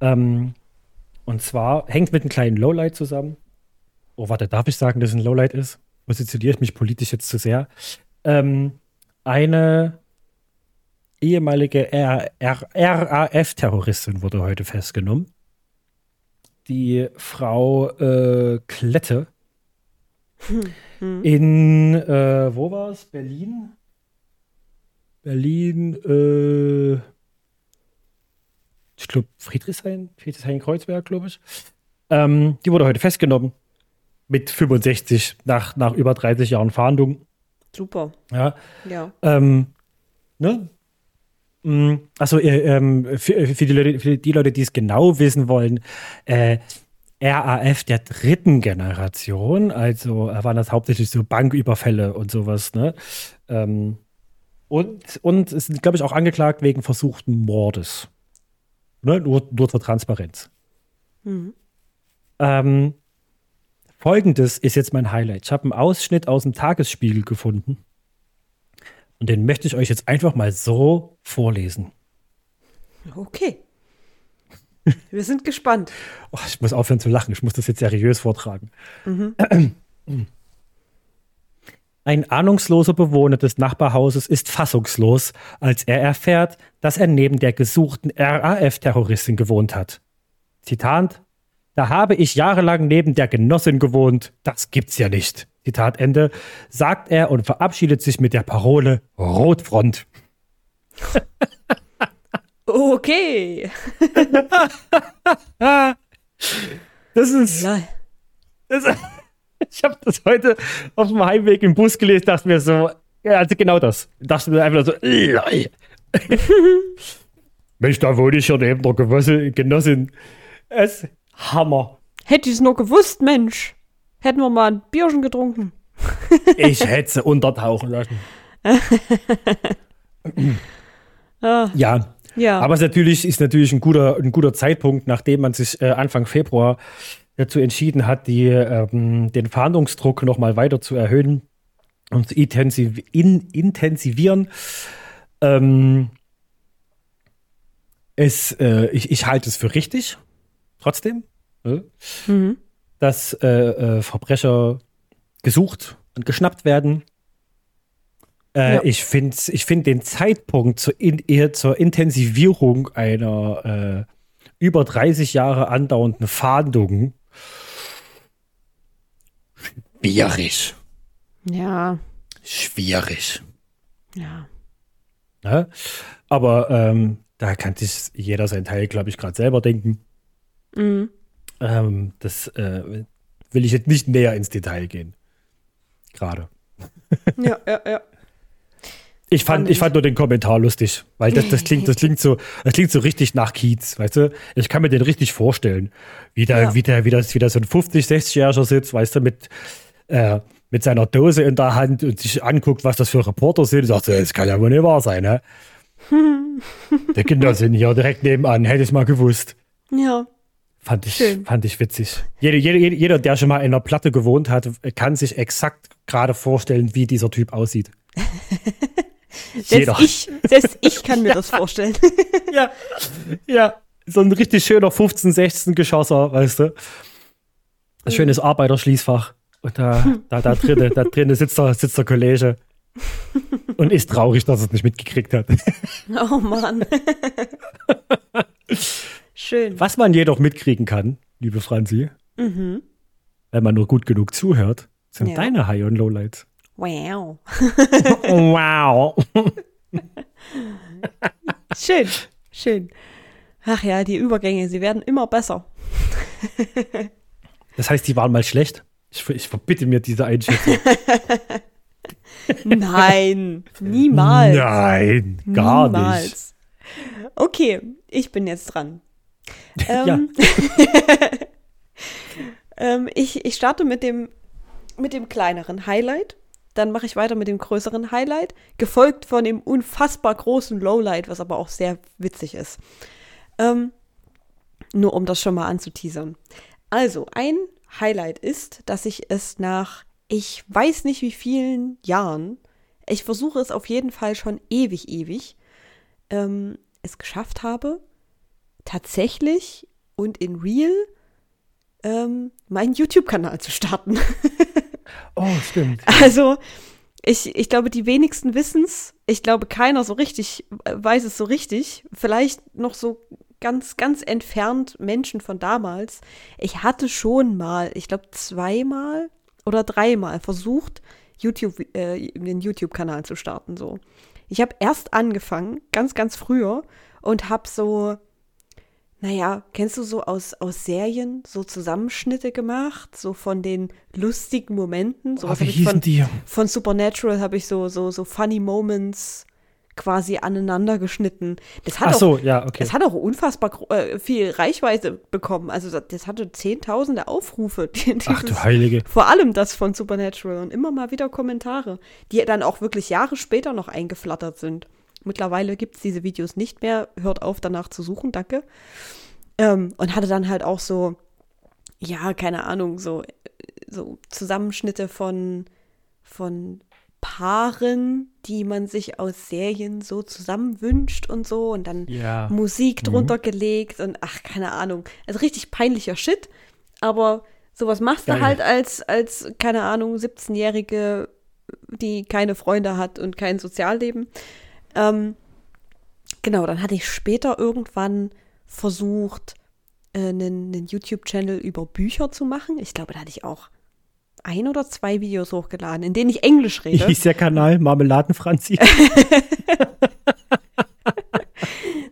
Ähm, und zwar hängt mit einem kleinen Lowlight zusammen. Oh, warte, darf ich sagen, dass es ein Lowlight ist? Positioniere ich mich politisch jetzt zu sehr? Ähm, eine ehemalige RAF-Terroristin wurde heute festgenommen. Die Frau äh, Klette in, äh, wo war es? Berlin? Berlin, äh, ich glaube Friedrichshain, Friedrichshain-Kreuzberg, glaube ich. Ähm, die wurde heute festgenommen mit 65 nach, nach über 30 Jahren Fahndung. Super. Ja, Ja. ähm, ne? Mm, Achso, äh, ähm, für, für, die Leute, für die Leute, die es genau wissen wollen, äh, RAF der dritten Generation, also äh, waren das hauptsächlich so Banküberfälle und sowas, ne? Ähm, und, und es sind, glaube ich, auch angeklagt wegen versuchten Mordes. Ne? Nur, nur zur Transparenz. Mhm. Ähm, Folgendes ist jetzt mein Highlight. Ich habe einen Ausschnitt aus dem Tagesspiegel gefunden. Und den möchte ich euch jetzt einfach mal so vorlesen. Okay. Wir sind gespannt. Oh, ich muss aufhören zu lachen. Ich muss das jetzt seriös vortragen. Ein ahnungsloser Bewohner des Nachbarhauses ist fassungslos, als er erfährt, dass er neben der gesuchten RAF-Terroristin gewohnt hat. Zitat: Da habe ich jahrelang neben der Genossin gewohnt. Das gibt's ja nicht. Zitat Ende, sagt er und verabschiedet sich mit der Parole Rotfront. Okay. Das ist. Das, ich habe das heute auf dem Heimweg im Bus gelesen, dachte mir so, ja, also genau das. Dachte mir einfach so. Mensch, da wohne ich ja neben der Genosse- Genossin. Es Hammer. Hätte ich es nur gewusst, Mensch. Hätten wir mal ein Bierchen getrunken. Ich hätte sie untertauchen lassen. Ah, Ja, ja. aber es natürlich, ist natürlich ein guter, ein guter Zeitpunkt, nachdem man sich äh, Anfang Februar dazu entschieden hat, die, ähm, den Fahndungsdruck nochmal weiter zu erhöhen und zu intensiv, in, intensivieren. Ähm, es, äh, ich, ich halte es für richtig, trotzdem, ne, mhm. dass äh, äh, Verbrecher gesucht und geschnappt werden. Äh, Ja. Ich finde ich find den Zeitpunkt zur, in, zur Intensivierung einer äh, über 30 Jahre andauernden Fahndung schwierig. Ja. Schwierig. Ja. Ja? Aber ähm, da kann sich jeder sein Teil, glaube ich, gerade selber denken. Mhm. Ähm, das äh, will ich jetzt nicht näher ins Detail gehen. Gerade. Ja, ja, ja. Ich fand, ich fand nur den Kommentar lustig, weil das, das klingt, das klingt so, das klingt so richtig nach Kiez, weißt du? Ich kann mir den richtig vorstellen, wie der, Ja. wie der, wie das, wie da so ein 50, 60-Jähriger sitzt, weißt du, mit, äh, mit seiner Dose in der Hand und sich anguckt, was das für Reporter sind. Und sagt so, das kann ja wohl nicht wahr sein, ne? der Kinder sind hier direkt nebenan, hätte ich mal gewusst. Ja. Fand ich, Schön. fand ich witzig. Jeder, jeder, jeder, der schon mal in einer Platte gewohnt hat, kann sich exakt gerade vorstellen, wie dieser Typ aussieht. Selbst ich, selbst ich kann mir das vorstellen. ja, ja, so ein richtig schöner 15, 16 Geschosser, weißt du. Ein schönes Arbeiterschließfach. Und da, da, da drinnen, da drinnen sitzt der, sitzt der Kollege und ist traurig, dass er es nicht mitgekriegt hat. Oh Mann. Schön. Was man jedoch mitkriegen kann, liebe Franzi, Mhm. wenn man nur gut genug zuhört, sind Ja. deine High- und Lowlights. Wow. wow. Schön. Schön. Ach ja, die Übergänge, sie werden immer besser. Das heißt, die waren mal schlecht. Ich, ich verbitte mir diese Einschätzung. Nein, niemals. Nein, gar nicht. Niemals. Okay, ich bin jetzt dran. Ähm, ähm, ich, ich starte mit dem, mit dem kleineren Highlight. Dann mache ich weiter mit dem größeren Highlight, gefolgt von dem unfassbar großen Lowlight, was aber auch sehr witzig ist. Ähm, nur um das schon mal anzuteasern. Also, ein Highlight ist, dass ich es nach, ich weiß nicht wie vielen Jahren, ich versuche es auf jeden Fall schon ewig, ewig, ähm, es geschafft habe, tatsächlich und in real ähm, meinen YouTube-Kanal zu starten. Oh, stimmt. Also, ich, ich glaube, die wenigsten wissen es. Ich glaube, keiner so richtig weiß es so richtig. Vielleicht noch so ganz, ganz entfernt Menschen von damals. Ich hatte schon mal, ich glaube, zweimal oder dreimal versucht, YouTube, äh, den YouTube-Kanal zu starten. So. Ich habe erst angefangen, ganz, ganz früher, und habe so, naja, kennst du so aus, aus Serien so Zusammenschnitte gemacht, so von den lustigen Momenten? So Oh, wie ich von, hießen die? von Supernatural habe ich so, so, so funny Moments quasi aneinander geschnitten. Das hat Ach auch, so, ja, okay. das hat auch unfassbar äh, viel Reichweite bekommen. Also das, das hatte zehntausende Aufrufe. Die, Ach du Heilige. vor allem das von Supernatural und immer mal wieder Kommentare, die dann auch wirklich Jahre später noch eingeflattert sind. Mittlerweile gibt es diese Videos nicht mehr. Hört auf, danach zu suchen, danke. Ähm, und hatte dann halt auch so, ja, keine Ahnung, so, so Zusammenschnitte von, von Paaren, die man sich aus Serien so zusammenwünscht und so und dann Ja. Musik drunter gelegt und ach, keine Ahnung. Also richtig peinlicher Shit, aber sowas machst du Geil. halt als, als, keine Ahnung, 17-Jährige, die keine Freunde hat und kein Sozialleben. Ähm, genau, dann hatte ich später irgendwann versucht, äh, einen, einen YouTube-Channel über Bücher zu machen. Ich glaube, da hatte ich auch ein oder zwei Videos hochgeladen, in denen ich Englisch Wie rede. hieß der Kanal? Marmeladenfranzi?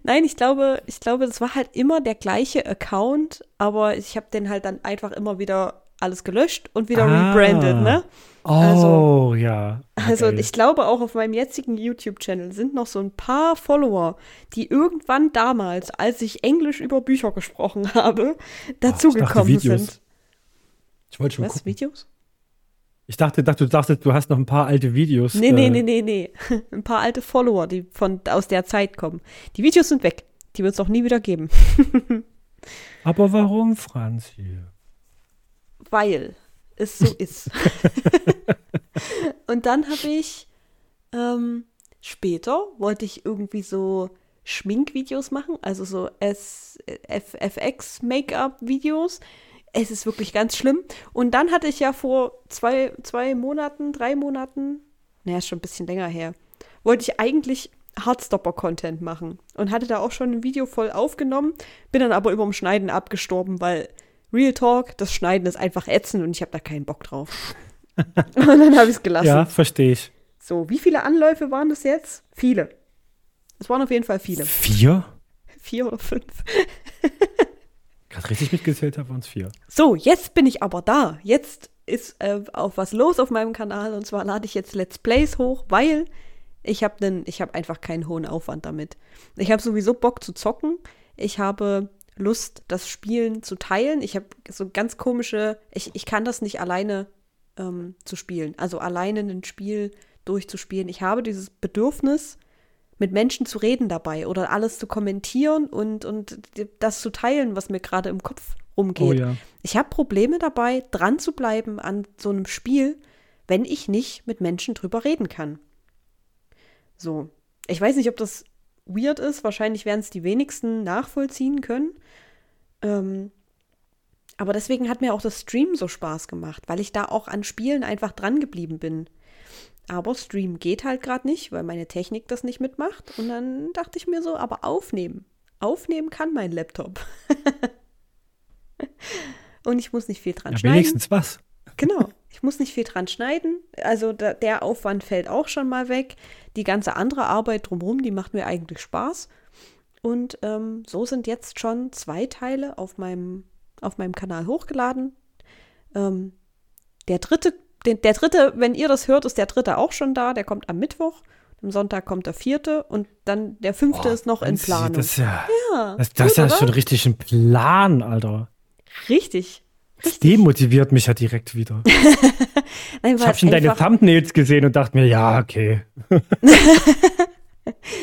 Nein, ich glaube, ich glaube, das war halt immer der gleiche Account, aber ich habe den halt dann einfach immer wieder alles gelöscht und wieder Ah. rebrandet, ne? Oh, Also- ja. Also Geil. ich glaube auch auf meinem jetzigen YouTube-Channel sind noch so ein paar Follower, die irgendwann damals, als ich Englisch über Bücher gesprochen habe, dazugekommen sind. Ich wollte schon Was, gucken. Videos? Ich dachte, dachte, du dachtest, du hast noch ein paar alte Videos. Nee, nee, äh, nee, nee, nee. Ein paar alte Follower, die von aus der Zeit kommen. Die Videos sind weg. Die wird es auch nie wieder geben. Aber warum, Franzi? Weil es so ist. und dann habe ich ähm, später wollte ich irgendwie so Schminkvideos machen, also so S F FX Make-up Videos. Es ist wirklich ganz schlimm. Und dann hatte ich ja vor zwei, zwei Monaten, drei Monaten, naja, ist schon ein bisschen länger her, wollte ich eigentlich Hardstopper-Content machen und hatte da auch schon ein Video voll aufgenommen, bin dann aber überm Schneiden abgestorben, weil Real Talk, das Schneiden ist einfach ätzend und ich habe da keinen Bock drauf. und dann habe ich es gelassen. Ja, verstehe ich. So, wie viele Anläufe waren das jetzt? Viele. Es waren auf jeden Fall viele. Vier? Vier oder fünf. Gerade richtig mitgezählt habe, waren es vier. So, jetzt bin ich aber da. Jetzt ist äh, auch was los auf meinem Kanal und zwar lade ich jetzt Let's Plays hoch, weil ich habe ich habe einfach keinen hohen Aufwand damit. Ich habe sowieso Bock zu zocken. Ich habe Lust, das Spielen zu teilen. Ich habe so ganz komische, ich, ich kann das nicht alleine ähm, zu spielen. Also alleine ein Spiel durchzuspielen. Ich habe dieses Bedürfnis, mit Menschen zu reden dabei oder alles zu kommentieren und, und das zu teilen, was mir gerade im Kopf rumgeht. Oh ja. Ich habe Probleme dabei, dran zu bleiben an so einem Spiel, wenn ich nicht mit Menschen drüber reden kann. So. Ich weiß nicht, ob das weird ist. Wahrscheinlich werden es die wenigsten nachvollziehen können. Ähm, aber deswegen hat mir auch das Stream so Spaß gemacht, weil ich da auch an Spielen einfach dran geblieben bin. Aber Stream geht halt gerade nicht, weil meine Technik das nicht mitmacht. Und dann dachte ich mir so, aber aufnehmen. Aufnehmen kann mein Laptop. Und ich muss nicht viel dran ja, schneiden. Wenigstens was. Genau. Ich muss nicht viel dran schneiden. Also da, der Aufwand fällt auch schon mal weg. Die ganze andere Arbeit drumherum, die macht mir eigentlich Spaß. Und ähm, so sind jetzt schon zwei Teile auf meinem, auf meinem Kanal hochgeladen. Ähm, der dritte den, der dritte, wenn ihr das hört, ist der dritte auch schon da. Der kommt am Mittwoch. Am Sonntag kommt der vierte und dann der fünfte oh, ist noch in Planung. Das ja, ja das, das gut, ist ja schon richtig ein Plan, Alter. Richtig. Das demotiviert mich ja direkt wieder. Nein, ich habe schon deine Thumbnails gesehen und dachte mir, ja, okay.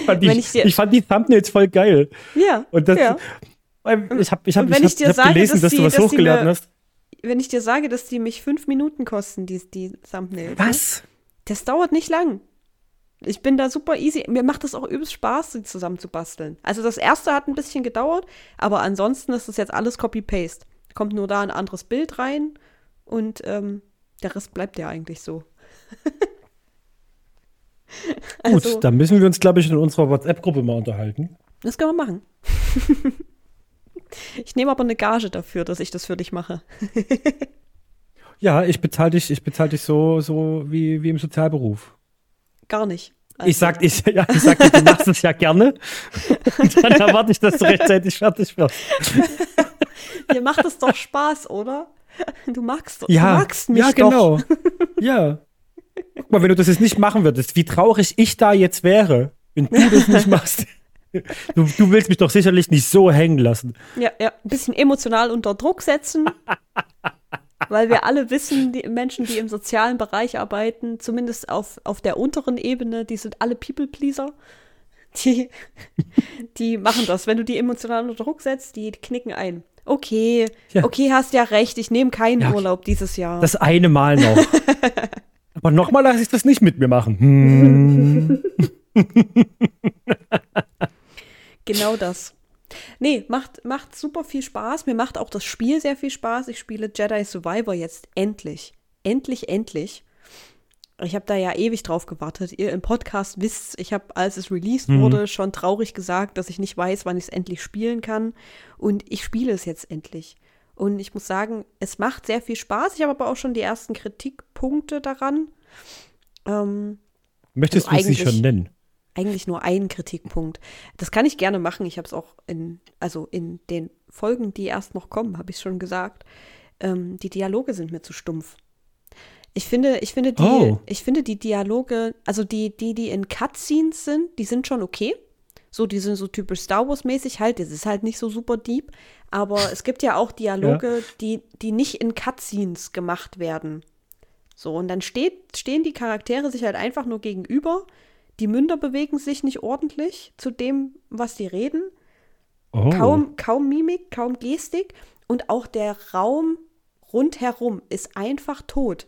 fand ich, ich, ich, fand die Thumbnails voll geil. Ja. Und das, ja. Ich habe ich hab, ich hab, ich hab gelesen, dass, dass die, du was dass hochgeladen hast wenn ich dir sage, dass die mich fünf Minuten kosten, die, die Thumbnails. Ne? Was? Das dauert nicht lang. Ich bin da super easy. Mir macht das auch übelst Spaß, sie zusammen zu basteln. Also das erste hat ein bisschen gedauert, aber ansonsten ist das jetzt alles Copy-Paste. Kommt nur da ein anderes Bild rein und ähm, der Rest bleibt ja eigentlich so. also, Gut, dann müssen wir uns, glaube ich, in unserer WhatsApp-Gruppe mal unterhalten. Das können wir machen. Ich nehme aber eine Gage dafür, dass ich das für dich mache. ja, ich bezahle dich, ich bezahle dich so, so wie, wie im Sozialberuf. Gar nicht. Also. Ich sag, ich, ja, ich sag, du machst es ja gerne. Und dann erwarte ich, dass du rechtzeitig fertig wirst. Dir macht es doch Spaß, oder? Du magst, ja, du magst mich Ja, genau. Doch. Ja. Guck mal, wenn du das jetzt nicht machen würdest, wie traurig ich da jetzt wäre, wenn du das nicht machst. Du, du, willst mich doch sicherlich nicht so hängen lassen. Ja, ja, ein bisschen emotional unter Druck setzen. weil wir alle wissen, die Menschen, die im sozialen Bereich arbeiten, zumindest auf, auf der unteren Ebene, die sind alle People-Pleaser. Die, die machen das. Wenn du die emotional unter Druck setzt, die knicken ein. Okay, ja. okay, hast ja recht, ich nehme keinen ja, Urlaub dieses Jahr. Das eine Mal noch. Aber nochmal lasse ich das nicht mit mir machen. Hm. Genau das. Nee, macht, macht super viel Spaß. Mir macht auch das Spiel sehr viel Spaß. Ich spiele Jedi Survivor jetzt endlich. Endlich, endlich. Ich habe da ja ewig drauf gewartet. Ihr im Podcast wisst, ich habe, als es released mhm. wurde, schon traurig gesagt, dass ich nicht weiß, wann ich es endlich spielen kann. Und ich spiele es jetzt endlich. Und ich muss sagen, es macht sehr viel Spaß. Ich habe aber auch schon die ersten Kritikpunkte daran. Ähm, Möchtest also du sie schon nennen? eigentlich nur ein Kritikpunkt. Das kann ich gerne machen. Ich habe es auch in, also in den Folgen, die erst noch kommen, habe ich schon gesagt. Ähm, die Dialoge sind mir zu stumpf. Ich finde, ich finde die, oh. ich finde die Dialoge, also die, die, die in Cutscenes sind, die sind schon okay. So, die sind so typisch Star Wars-mäßig halt. Das ist halt nicht so super deep. Aber es gibt ja auch Dialoge, ja. die, die nicht in Cutscenes gemacht werden. So, und dann steht, stehen die Charaktere sich halt einfach nur gegenüber die Münder bewegen sich nicht ordentlich zu dem, was sie reden. Oh. Kaum, kaum Mimik, kaum Gestik. Und auch der Raum rundherum ist einfach tot.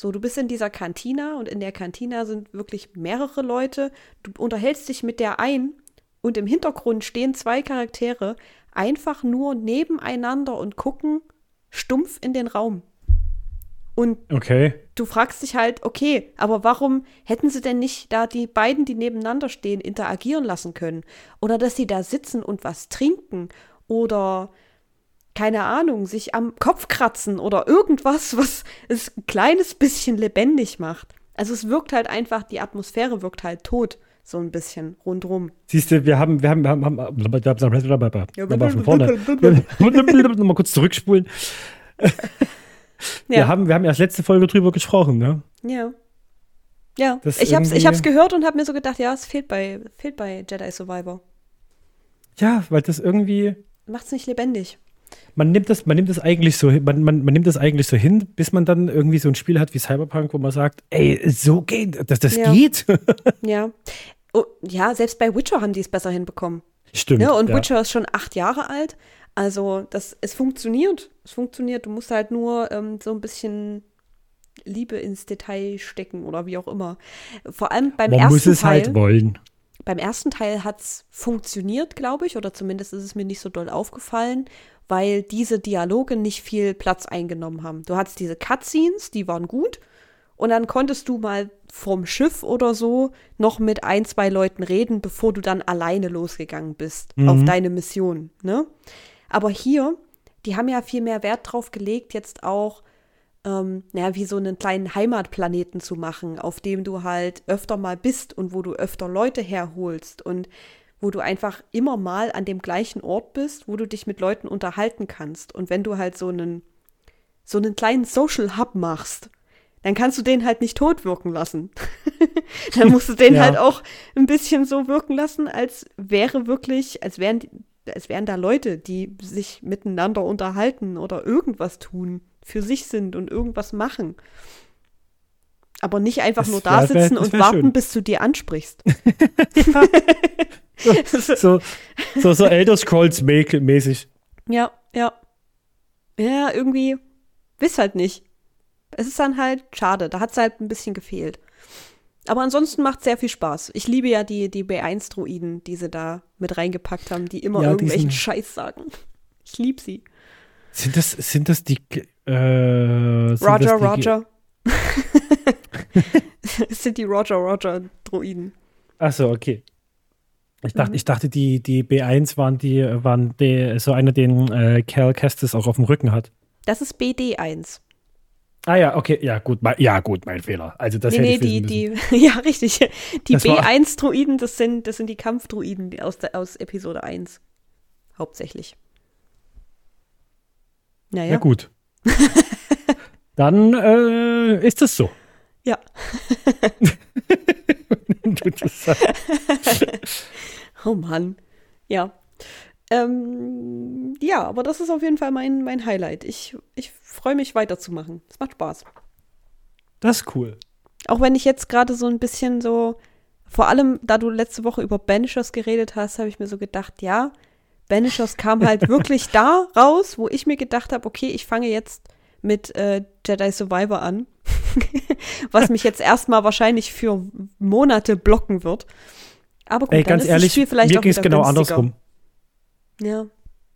So, du bist in dieser Kantina und in der Kantina sind wirklich mehrere Leute. Du unterhältst dich mit der ein und im Hintergrund stehen zwei Charaktere einfach nur nebeneinander und gucken stumpf in den Raum. Und okay. du fragst dich halt, okay, aber warum hätten sie denn nicht da die beiden, die nebeneinander stehen, interagieren lassen können? Oder dass sie da sitzen und was trinken? Oder keine Ahnung, sich am Kopf kratzen oder irgendwas, was es ein kleines bisschen lebendig macht. Also es wirkt halt einfach, die Atmosphäre wirkt halt tot, so ein bisschen rundrum. Siehst du, wir haben, wir haben, wir haben, haben, haben von vorne. Nochmal kurz zurückspulen. Wir, haben, wir haben erst letzte Folge drüber gesprochen, ne? Ja. Ja, das ich hab's, ich hab's gehört und hab mir so gedacht, ja, es fehlt bei, fehlt bei Jedi Survivor. Ja, weil das irgendwie. Macht's nicht lebendig. Man nimmt das, man nimmt das eigentlich so hin, man, man, man nimmt das eigentlich so hin, bis man dann irgendwie so ein Spiel hat wie Cyberpunk, wo man sagt, ey, so geht, das, das ja. geht. ja. Oh, ja, selbst bei Witcher haben die es besser hinbekommen. Stimmt. Ja, und ja. Witcher ist schon acht Jahre alt. Also, das, es funktioniert. Es funktioniert. Du musst halt nur ähm, so ein bisschen Liebe ins Detail stecken oder wie auch immer. Vor allem beim Man ersten muss es Teil. halt wollen. Beim ersten Teil hat es funktioniert, glaube ich, oder zumindest ist es mir nicht so doll aufgefallen, weil diese Dialoge nicht viel Platz eingenommen haben. Du hattest diese Cutscenes, die waren gut, und dann konntest du mal vom Schiff oder so noch mit ein, zwei Leuten reden, bevor du dann alleine losgegangen bist Mhm. auf deine Mission. Ne? Aber hier, die haben ja viel mehr Wert drauf gelegt, jetzt auch, ähm, naja, wie so einen kleinen Heimatplaneten zu machen, auf dem du halt öfter mal bist und wo du öfter Leute herholst und wo du einfach immer mal an dem gleichen Ort bist, wo du dich mit Leuten unterhalten kannst. Und wenn du halt so einen, so einen kleinen Social Hub machst, dann kannst du den halt nicht tot wirken lassen. dann musst du den Ja. halt auch ein bisschen so wirken lassen, als wäre wirklich, als wären, als wären da Leute, die sich miteinander unterhalten oder irgendwas tun, für sich sind und irgendwas machen. Aber nicht einfach Das nur da wär- sitzen und warten, schön. bis du dir ansprichst. So, so, so Elder Scrolls mä- mäßig. Ja, ja. Ja, irgendwie, weiß halt nicht. Es ist dann halt schade, da hat es halt ein bisschen gefehlt. Aber ansonsten macht sehr viel Spaß. Ich liebe ja die, die B1-Druiden, die sie da mit reingepackt haben, die immer Ja, irgendwelchen Scheiß sagen. Ich liebe sie. Sind das, sind das die. Äh, Roger, das die, Roger. es sind die Roger, Roger Druiden. Achso, okay. Ich dachte, Mhm. ich dachte die, die B1 waren die, waren die, so einer, den äh, Cal Kestis auch auf dem Rücken hat. Das ist BD1. Ah ja, okay, ja gut, mein, ja gut, mein Fehler. Also das nee, hätte nee, ich die, müssen. die, ja, richtig. Die Das war- B1-Druiden, das sind, das sind die Kampfdruiden aus, der, aus Episode 1. Hauptsächlich. Naja. Ja gut. Dann äh, ist das so. Ja. Du das sagst. Oh Mann. Ja. Ähm, ja, aber das ist auf jeden Fall mein, mein Highlight. Ich, ich freue mich weiterzumachen. Es macht Spaß. das ist cool. Auch wenn ich jetzt gerade so ein bisschen so, vor allem da du letzte Woche über Banishers geredet hast, habe ich mir so gedacht, ja, Banishers kam halt wirklich da raus, wo ich mir gedacht habe, okay, ich fange jetzt mit äh, Jedi Survivor an, was mich jetzt erstmal wahrscheinlich für Monate blocken wird. Aber gut, Ey, ganz ist das ehrlich, Spiel vielleicht mir ging es genau günstiger. andersrum. Ja.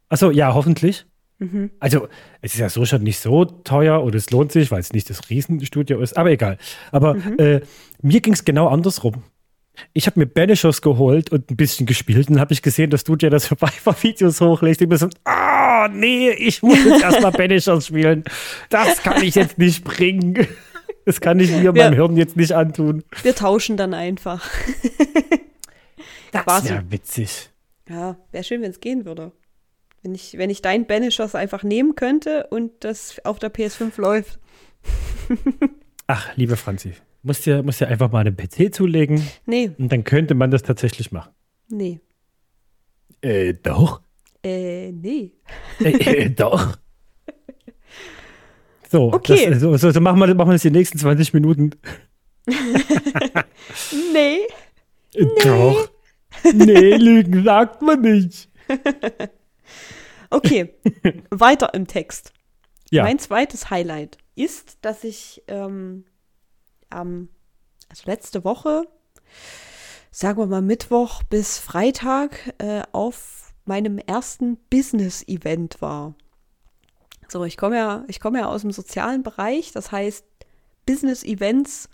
Achso, ja, hoffentlich. Mhm. Also, es ist ja so schon nicht so teuer und es lohnt sich, weil es nicht das Riesenstudio ist, aber egal. Aber Mhm. äh, mir ging es genau andersrum. Ich habe mir Banishers geholt und ein bisschen gespielt und habe ich gesehen, dass du dir das Survivor-Videos hochlegst. Ich bin so, ah, nee, ich muss jetzt erstmal Banishers spielen. Das kann ich jetzt nicht bringen. Das kann ich mir meinem Hirn jetzt nicht antun. Wir tauschen dann einfach. Das wäre witzig. Ja, wäre schön, wenn es gehen würde. Wenn ich, wenn ich dein Banishers einfach nehmen könnte und das auf der PS5 läuft. Ach, liebe Franzi, musst dir, musst dir einfach mal einen PC zulegen Nee, und dann könnte man das tatsächlich machen. nee. Äh, doch. Äh, nee. Äh, äh, doch. So, Okay. das, so, so, so machen, wir, machen wir das die nächsten 20 Minuten. Nee. Äh, Doch. Nee, Lügen sagt man nicht. Okay, weiter im Text. Ja, Mein zweites Highlight ist, dass ich ähm, am, also letzte Woche, sagen wir mal Mittwoch bis Freitag, äh, auf meinem ersten Business-Event war. So, ich komme ja, ich komme ja aus dem sozialen Bereich, das heißt, Business-Events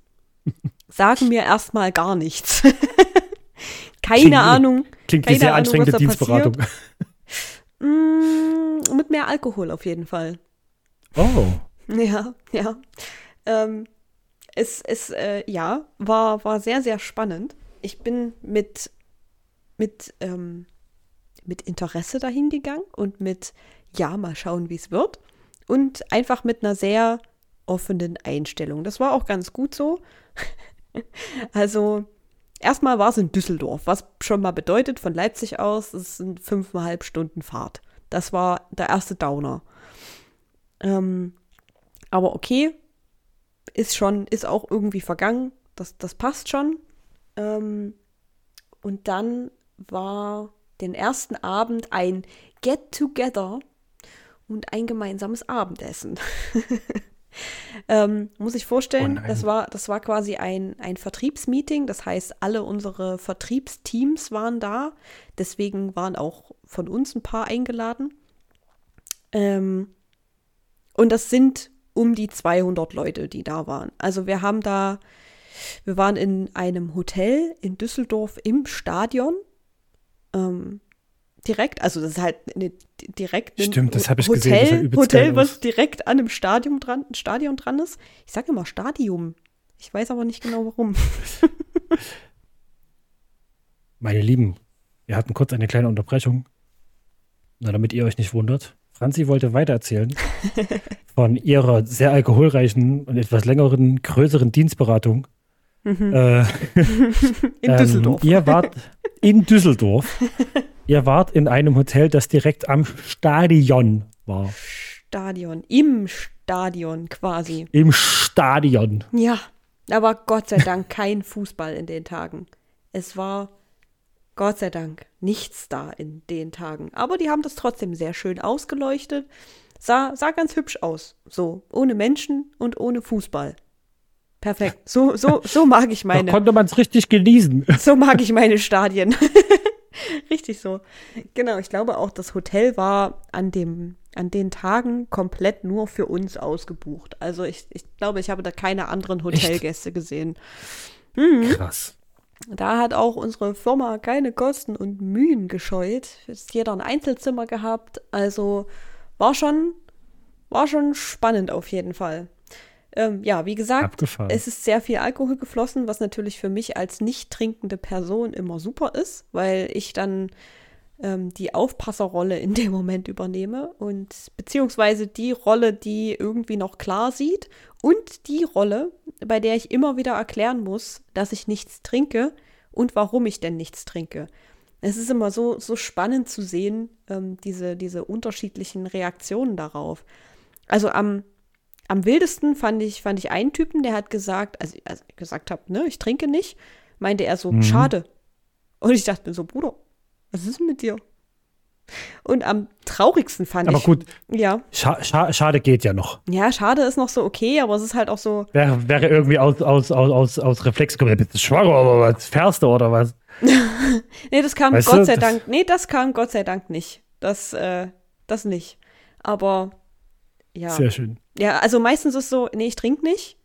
sagen mir erstmal gar nichts. Keine Klingt- Ahnung. klingt wie keine sehr Ahnung, anstrengende Dienstberatung. Mm, mit mehr Alkohol auf jeden Fall. Oh. Ja, ja. Ähm, es, es äh, ja, war, war sehr, sehr spannend. Ich bin mit, mit, ähm, mit Interesse dahin gegangen und mit, ja, mal schauen, wie es wird. Und einfach mit einer sehr offenen Einstellung. Das war auch ganz gut so. also, erstmal war es in Düsseldorf, was schon mal bedeutet, von Leipzig aus, es sind fünfeinhalb Stunden Fahrt. Das war der erste Downer. Ähm, aber okay, ist schon, ist auch irgendwie vergangen. Das, das passt schon. Ähm, und dann war den ersten Abend ein Get-Together und ein gemeinsames Abendessen. ähm, muss ich vorstellen, oh das, war, das war quasi ein, ein Vertriebsmeeting. Das heißt, alle unsere Vertriebsteams waren da. Deswegen waren auch von uns ein paar eingeladen. Ähm, und das sind um die 200 Leute, die da waren. Also wir haben da, wir waren in einem Hotel in Düsseldorf im Stadion. Ähm, direkt, also das ist halt eine, direkt ein Stimmt, das habe ich Hotel, gesehen. Hotel, was direkt an einem Stadion dran, Stadion dran ist. Ich sage immer Stadium. Ich weiß aber nicht genau warum. Meine Lieben, wir hatten kurz eine kleine Unterbrechung. Na, damit ihr euch nicht wundert. Franzi wollte weitererzählen von ihrer sehr alkoholreichen und etwas längeren, größeren Dienstberatung. Mhm. Äh, in Düsseldorf. Ähm, ihr wart in Düsseldorf. ihr wart in einem Hotel, das direkt am Stadion war. Stadion, im Stadion quasi. Im Stadion. Ja, aber Gott sei Dank kein Fußball in den Tagen. Es war Gott sei Dank nichts da in den Tagen. Aber die haben das trotzdem sehr schön ausgeleuchtet. Sah, sah ganz hübsch aus. So, ohne Menschen und ohne Fußball. Perfekt. So, so, so mag ich meine. Da konnte man es richtig genießen. So mag ich meine Stadien. richtig so. Genau, ich glaube auch, das Hotel war an dem, an den Tagen komplett nur für uns ausgebucht. Also ich, ich glaube, ich habe da keine anderen Hotelgäste Echt? gesehen. Mhm. Krass. Da hat auch unsere Firma keine Kosten und Mühen gescheut. Ist jeder ein Einzelzimmer gehabt. Also war schon, war schon spannend auf jeden Fall. Ähm, ja, wie gesagt, Abgefahren. es ist sehr viel Alkohol geflossen, was natürlich für mich als nicht trinkende Person immer super ist, weil ich dann ähm, die Aufpasserrolle in dem Moment übernehme und beziehungsweise die Rolle, die irgendwie noch klar sieht und die Rolle, bei der ich immer wieder erklären muss, dass ich nichts trinke und warum ich denn nichts trinke. Es ist immer so, so spannend zu sehen, ähm, diese, diese unterschiedlichen Reaktionen darauf. Also am, am wildesten fand ich, fand ich einen Typen, der hat gesagt, also, also gesagt habe, ne, ich trinke nicht, meinte er so, mhm. schade. Und ich dachte mir so, Bruder, was ist denn mit dir? Und am traurigsten fand aber ich. Aber gut. Ja. Scha scha schade geht ja noch. Ja, schade ist noch so okay, aber es ist halt auch so. Wäre, wäre irgendwie aus, aus, aus, aus, aus Reflex gekommen, bist du schwanger oder was? Fährst du oder was? nee, das kam weißt Gott du, sei Dank. Nee, das kam Gott sei Dank nicht. Das, äh, das nicht. Aber ja. Sehr schön. Ja, also meistens ist es so, nee, ich trinke nicht.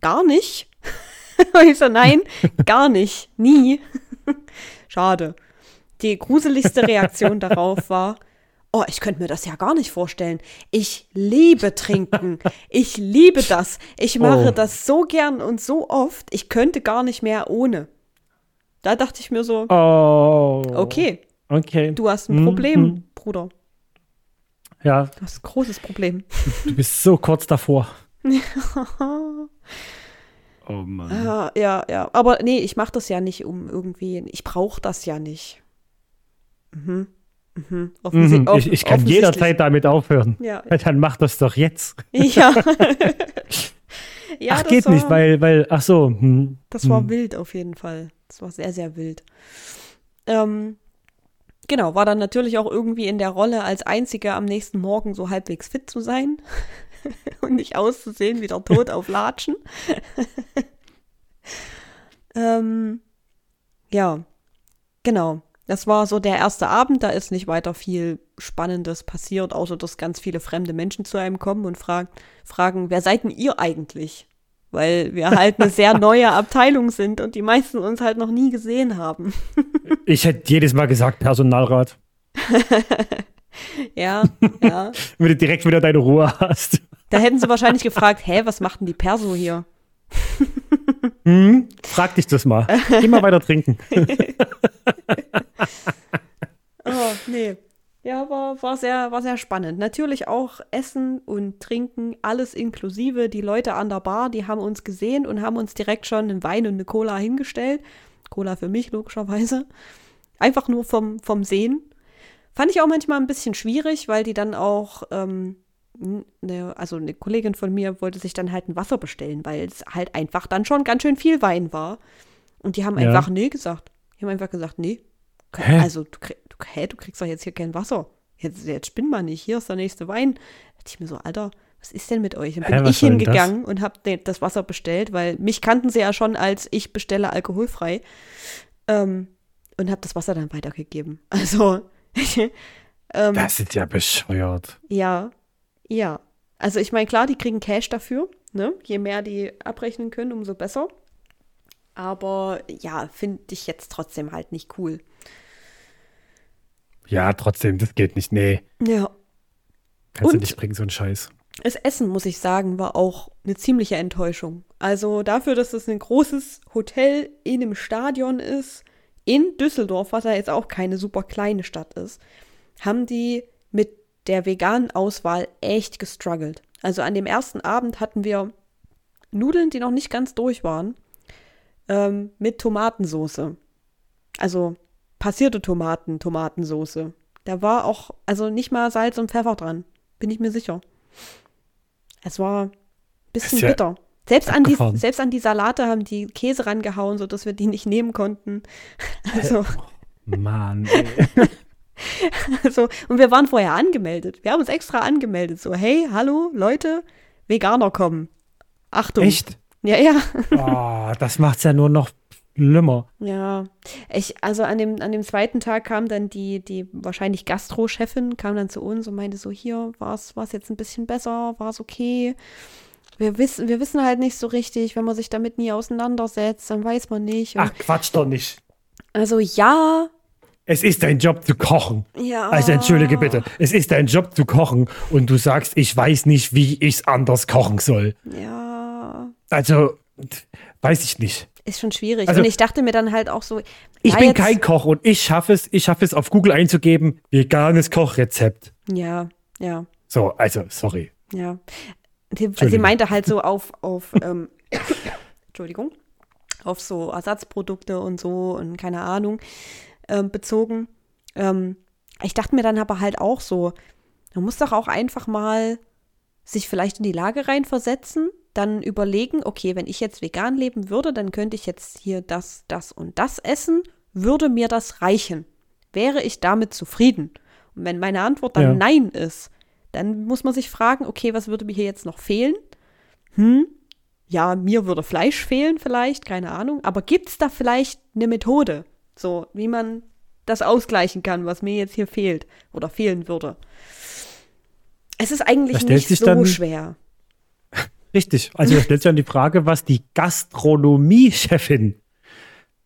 Gar nicht. Und ich so, nein, gar nicht. Nie. Schade. Die gruseligste Reaktion darauf war, oh, ich könnte mir das ja gar nicht vorstellen. Ich liebe trinken. Ich liebe das. Ich mache oh. das so gern und so oft. Ich könnte gar nicht mehr ohne. Da dachte ich mir so, oh. okay. Okay. Du hast ein Problem, mhm. Bruder. Ja. Du hast ein großes Problem. Du bist so kurz davor. oh Mann. Ja, ja, ja. Aber nee, ich mache das ja nicht um irgendwie, ich brauche das ja nicht. Mhm. Mhm. Mhm. Ich, ich, kann jederzeit damit aufhören. Ja. Dann mach das doch jetzt. Ja. ja ach, geht war, nicht, weil, weil, ach so. Hm, das war hm. wild auf jeden Fall. Das war sehr, sehr wild. Ähm, genau, war dann natürlich auch irgendwie in der Rolle, als Einziger am nächsten Morgen so halbwegs fit zu sein und nicht auszusehen wie der Tod auf Latschen. ähm, ja, genau. Das war so der erste Abend, da ist nicht weiter viel Spannendes passiert, außer dass ganz viele fremde Menschen zu einem kommen und frag, fragen, wer seid denn ihr eigentlich? Weil wir halt eine sehr neue Abteilung sind und die meisten uns halt noch nie gesehen haben. ich hätte jedes Mal gesagt Personalrat. ja, ja. Wenn du direkt wieder deine Ruhe hast. Da hätten sie wahrscheinlich gefragt, hä, was macht denn die Perso hier? Hm, frag dich das mal. Geh mal weiter trinken. oh, nee. Ja, war, war, sehr, war sehr spannend. Natürlich auch Essen und Trinken, alles inklusive. Die Leute an der Bar, die haben uns gesehen und haben uns direkt schon einen Wein und eine Cola hingestellt. Cola für mich, logischerweise. Einfach nur vom, vom Sehen. Fand ich auch manchmal ein bisschen schwierig, weil die dann auch, ähm, ne, also eine Kollegin von mir wollte sich dann halt ein Wasser bestellen, weil es halt einfach dann schon ganz schön viel Wein war. Und die haben ja. einfach nee gesagt. Die haben einfach gesagt, nee. Hä? Also, du, krieg, du, hä, du kriegst doch jetzt hier kein Wasser. Jetzt, jetzt spinn mal nicht, hier ist der nächste Wein. Da dachte ich mir so, Alter, was ist denn mit euch? Dann bin hä, ich hingegangen und habe das Wasser bestellt, weil mich kannten sie ja schon als ich bestelle alkoholfrei. Ähm, und habe das Wasser dann weitergegeben. Also. ähm, das ist ja bescheuert. Ja, ja. Also ich meine, klar, die kriegen Cash dafür. Ne? Je mehr die abrechnen können, umso besser. Aber ja, finde ich jetzt trotzdem halt nicht cool. Ja, trotzdem, das geht nicht. Nee. Ja. Kannst Und du nicht bringen, so einen Scheiß. Das Essen, muss ich sagen, war auch eine ziemliche Enttäuschung. Also dafür, dass es ein großes Hotel in einem Stadion ist, in Düsseldorf, was ja jetzt auch keine super kleine Stadt ist, haben die mit der veganen Auswahl echt gestruggelt. Also an dem ersten Abend hatten wir Nudeln, die noch nicht ganz durch waren, ähm, mit Tomatensoße. Also passierte Tomaten, Tomatensoße. Da war auch, also nicht mal Salz und Pfeffer dran, bin ich mir sicher. Es war ein bisschen ja bitter. Selbst an, die, selbst an die Salate haben die Käse rangehauen, sodass wir die nicht nehmen konnten. Also. Mann. also, und wir waren vorher angemeldet. Wir haben uns extra angemeldet. So, hey, hallo, Leute, Veganer kommen. Achtung. Echt? Ja, ja. Oh, das macht's ja nur noch schlimmer. Ja, ich, also an dem, an dem zweiten Tag kam dann die, die wahrscheinlich Gastro-Chefin, kam dann zu uns und meinte so, hier, war es jetzt ein bisschen besser, war es okay? wir wissen, wir wissen halt nicht so richtig, wenn man sich damit nie auseinandersetzt, dann weiß man nicht. Und Ach, Quatsch doch nicht. Also ja. Es ist dein Job zu kochen. Ja. Also entschuldige bitte. Es ist dein Job zu kochen und du sagst, ich weiß nicht, wie ich es anders kochen soll. Ja. Also, weiß ich nicht. Ist schon schwierig. Also, und ich dachte mir dann halt auch so. Ich bin kein Koch und ich schaffe es, ich schaffe es auf Google einzugeben, veganes Kochrezept. Ja, ja. So, also, sorry. Ja. Sie meinte halt so auf, auf ähm, Entschuldigung, auf so Ersatzprodukte und so und keine Ahnung ähm, bezogen. Ähm, ich dachte mir dann aber halt auch so, man muss doch auch einfach mal sich vielleicht in die Lage reinversetzen, dann überlegen, okay, wenn ich jetzt vegan leben würde, dann könnte ich jetzt hier das, das und das essen, würde mir das reichen? Wäre ich damit zufrieden? Und wenn meine Antwort dann ja. Nein ist, dann muss man sich fragen, okay, was würde mir hier jetzt noch fehlen? Hm, ja, mir würde Fleisch fehlen vielleicht, keine Ahnung. Aber gibt es da vielleicht eine Methode, so wie man das ausgleichen kann, was mir jetzt hier fehlt oder fehlen würde? Es ist eigentlich nicht so dann, schwer. Richtig. Also da stellt sich dann die Frage, was die Gastronomie-Chefin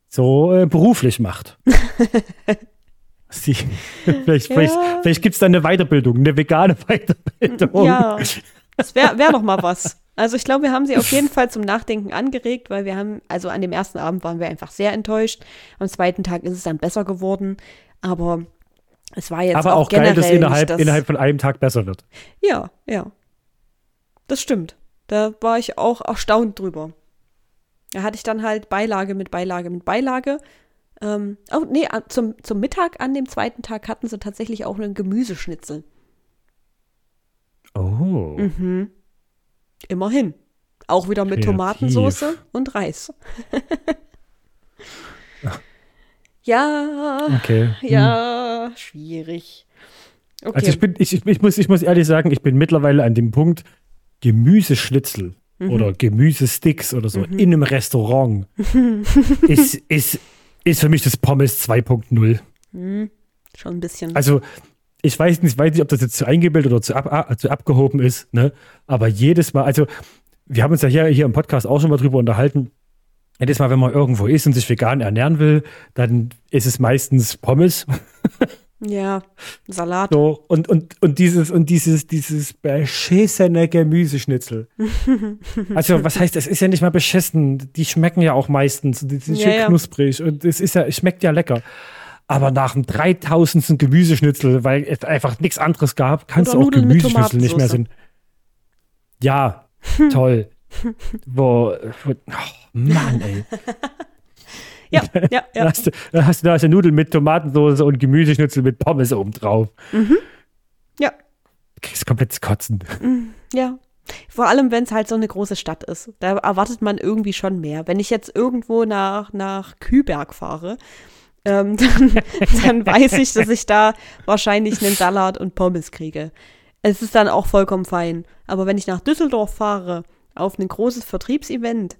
so äh, beruflich macht. Sie, vielleicht ja. vielleicht, vielleicht gibt es da eine Weiterbildung, eine vegane Weiterbildung. Ja, das wäre wär doch mal was. Also ich glaube, wir haben sie auf jeden Fall zum Nachdenken angeregt, weil wir haben, also an dem ersten Abend waren wir einfach sehr enttäuscht. Am zweiten Tag ist es dann besser geworden, aber es war jetzt aber auch, auch geil, dass innerhalb, das, innerhalb von einem Tag besser wird. Ja, ja. Das stimmt. Da war ich auch erstaunt drüber. Da hatte ich dann halt Beilage mit Beilage mit Beilage ähm, oh, nee, zum, zum Mittag an dem zweiten Tag hatten sie tatsächlich auch einen Gemüseschnitzel. Oh. Mhm. Immerhin. Auch wieder mit Kreativ. Tomatensauce und Reis. ja. Okay. Ja, hm. schwierig. Okay. Also ich bin, ich, ich, muss, ich muss ehrlich sagen, ich bin mittlerweile an dem Punkt, Gemüseschnitzel mhm. oder Gemüsesticks oder so mhm. in einem Restaurant ist, ist ist für mich das Pommes 2.0. Hm, schon ein bisschen. Also, ich weiß nicht, weiß nicht, ob das jetzt zu eingebildet oder zu, ab, zu abgehoben ist, ne? Aber jedes Mal, also, wir haben uns ja hier, hier im Podcast auch schon mal drüber unterhalten. Jedes Mal, wenn man irgendwo ist und sich vegan ernähren will, dann ist es meistens Pommes. Ja, Salat. So, und, und, und dieses, und dieses, dieses beschissene Gemüseschnitzel. also, was heißt, es ist ja nicht mal beschissen. Die schmecken ja auch meistens. Die sind Ja, schön ja. knusprig und es ist ja, es schmeckt ja lecker. Aber nach dem 3000. Gemüseschnitzel, weil es einfach nichts anderes gab, kannst Oder du auch Nudeln Gemüseschnitzel nicht mehr sind. Ja, toll. wo, wo, oh Mann, ey. Ja, ja, Da ja. hast du, da hast du, da hast du Nudeln mit Tomatensauce und Gemüseschnitzel mit Pommes oben drauf. Ja. Kriegst komplett Kotzen. Ja. Vor allem, wenn es halt so eine große Stadt ist. Da erwartet man irgendwie schon mehr. Wenn ich jetzt irgendwo nach, nach Küberg fahre, ähm, dann, dann weiß ich, dass ich da wahrscheinlich einen Salat und Pommes kriege. Es ist dann auch vollkommen fein. Aber wenn ich nach Düsseldorf fahre, auf ein großes Vertriebsevent,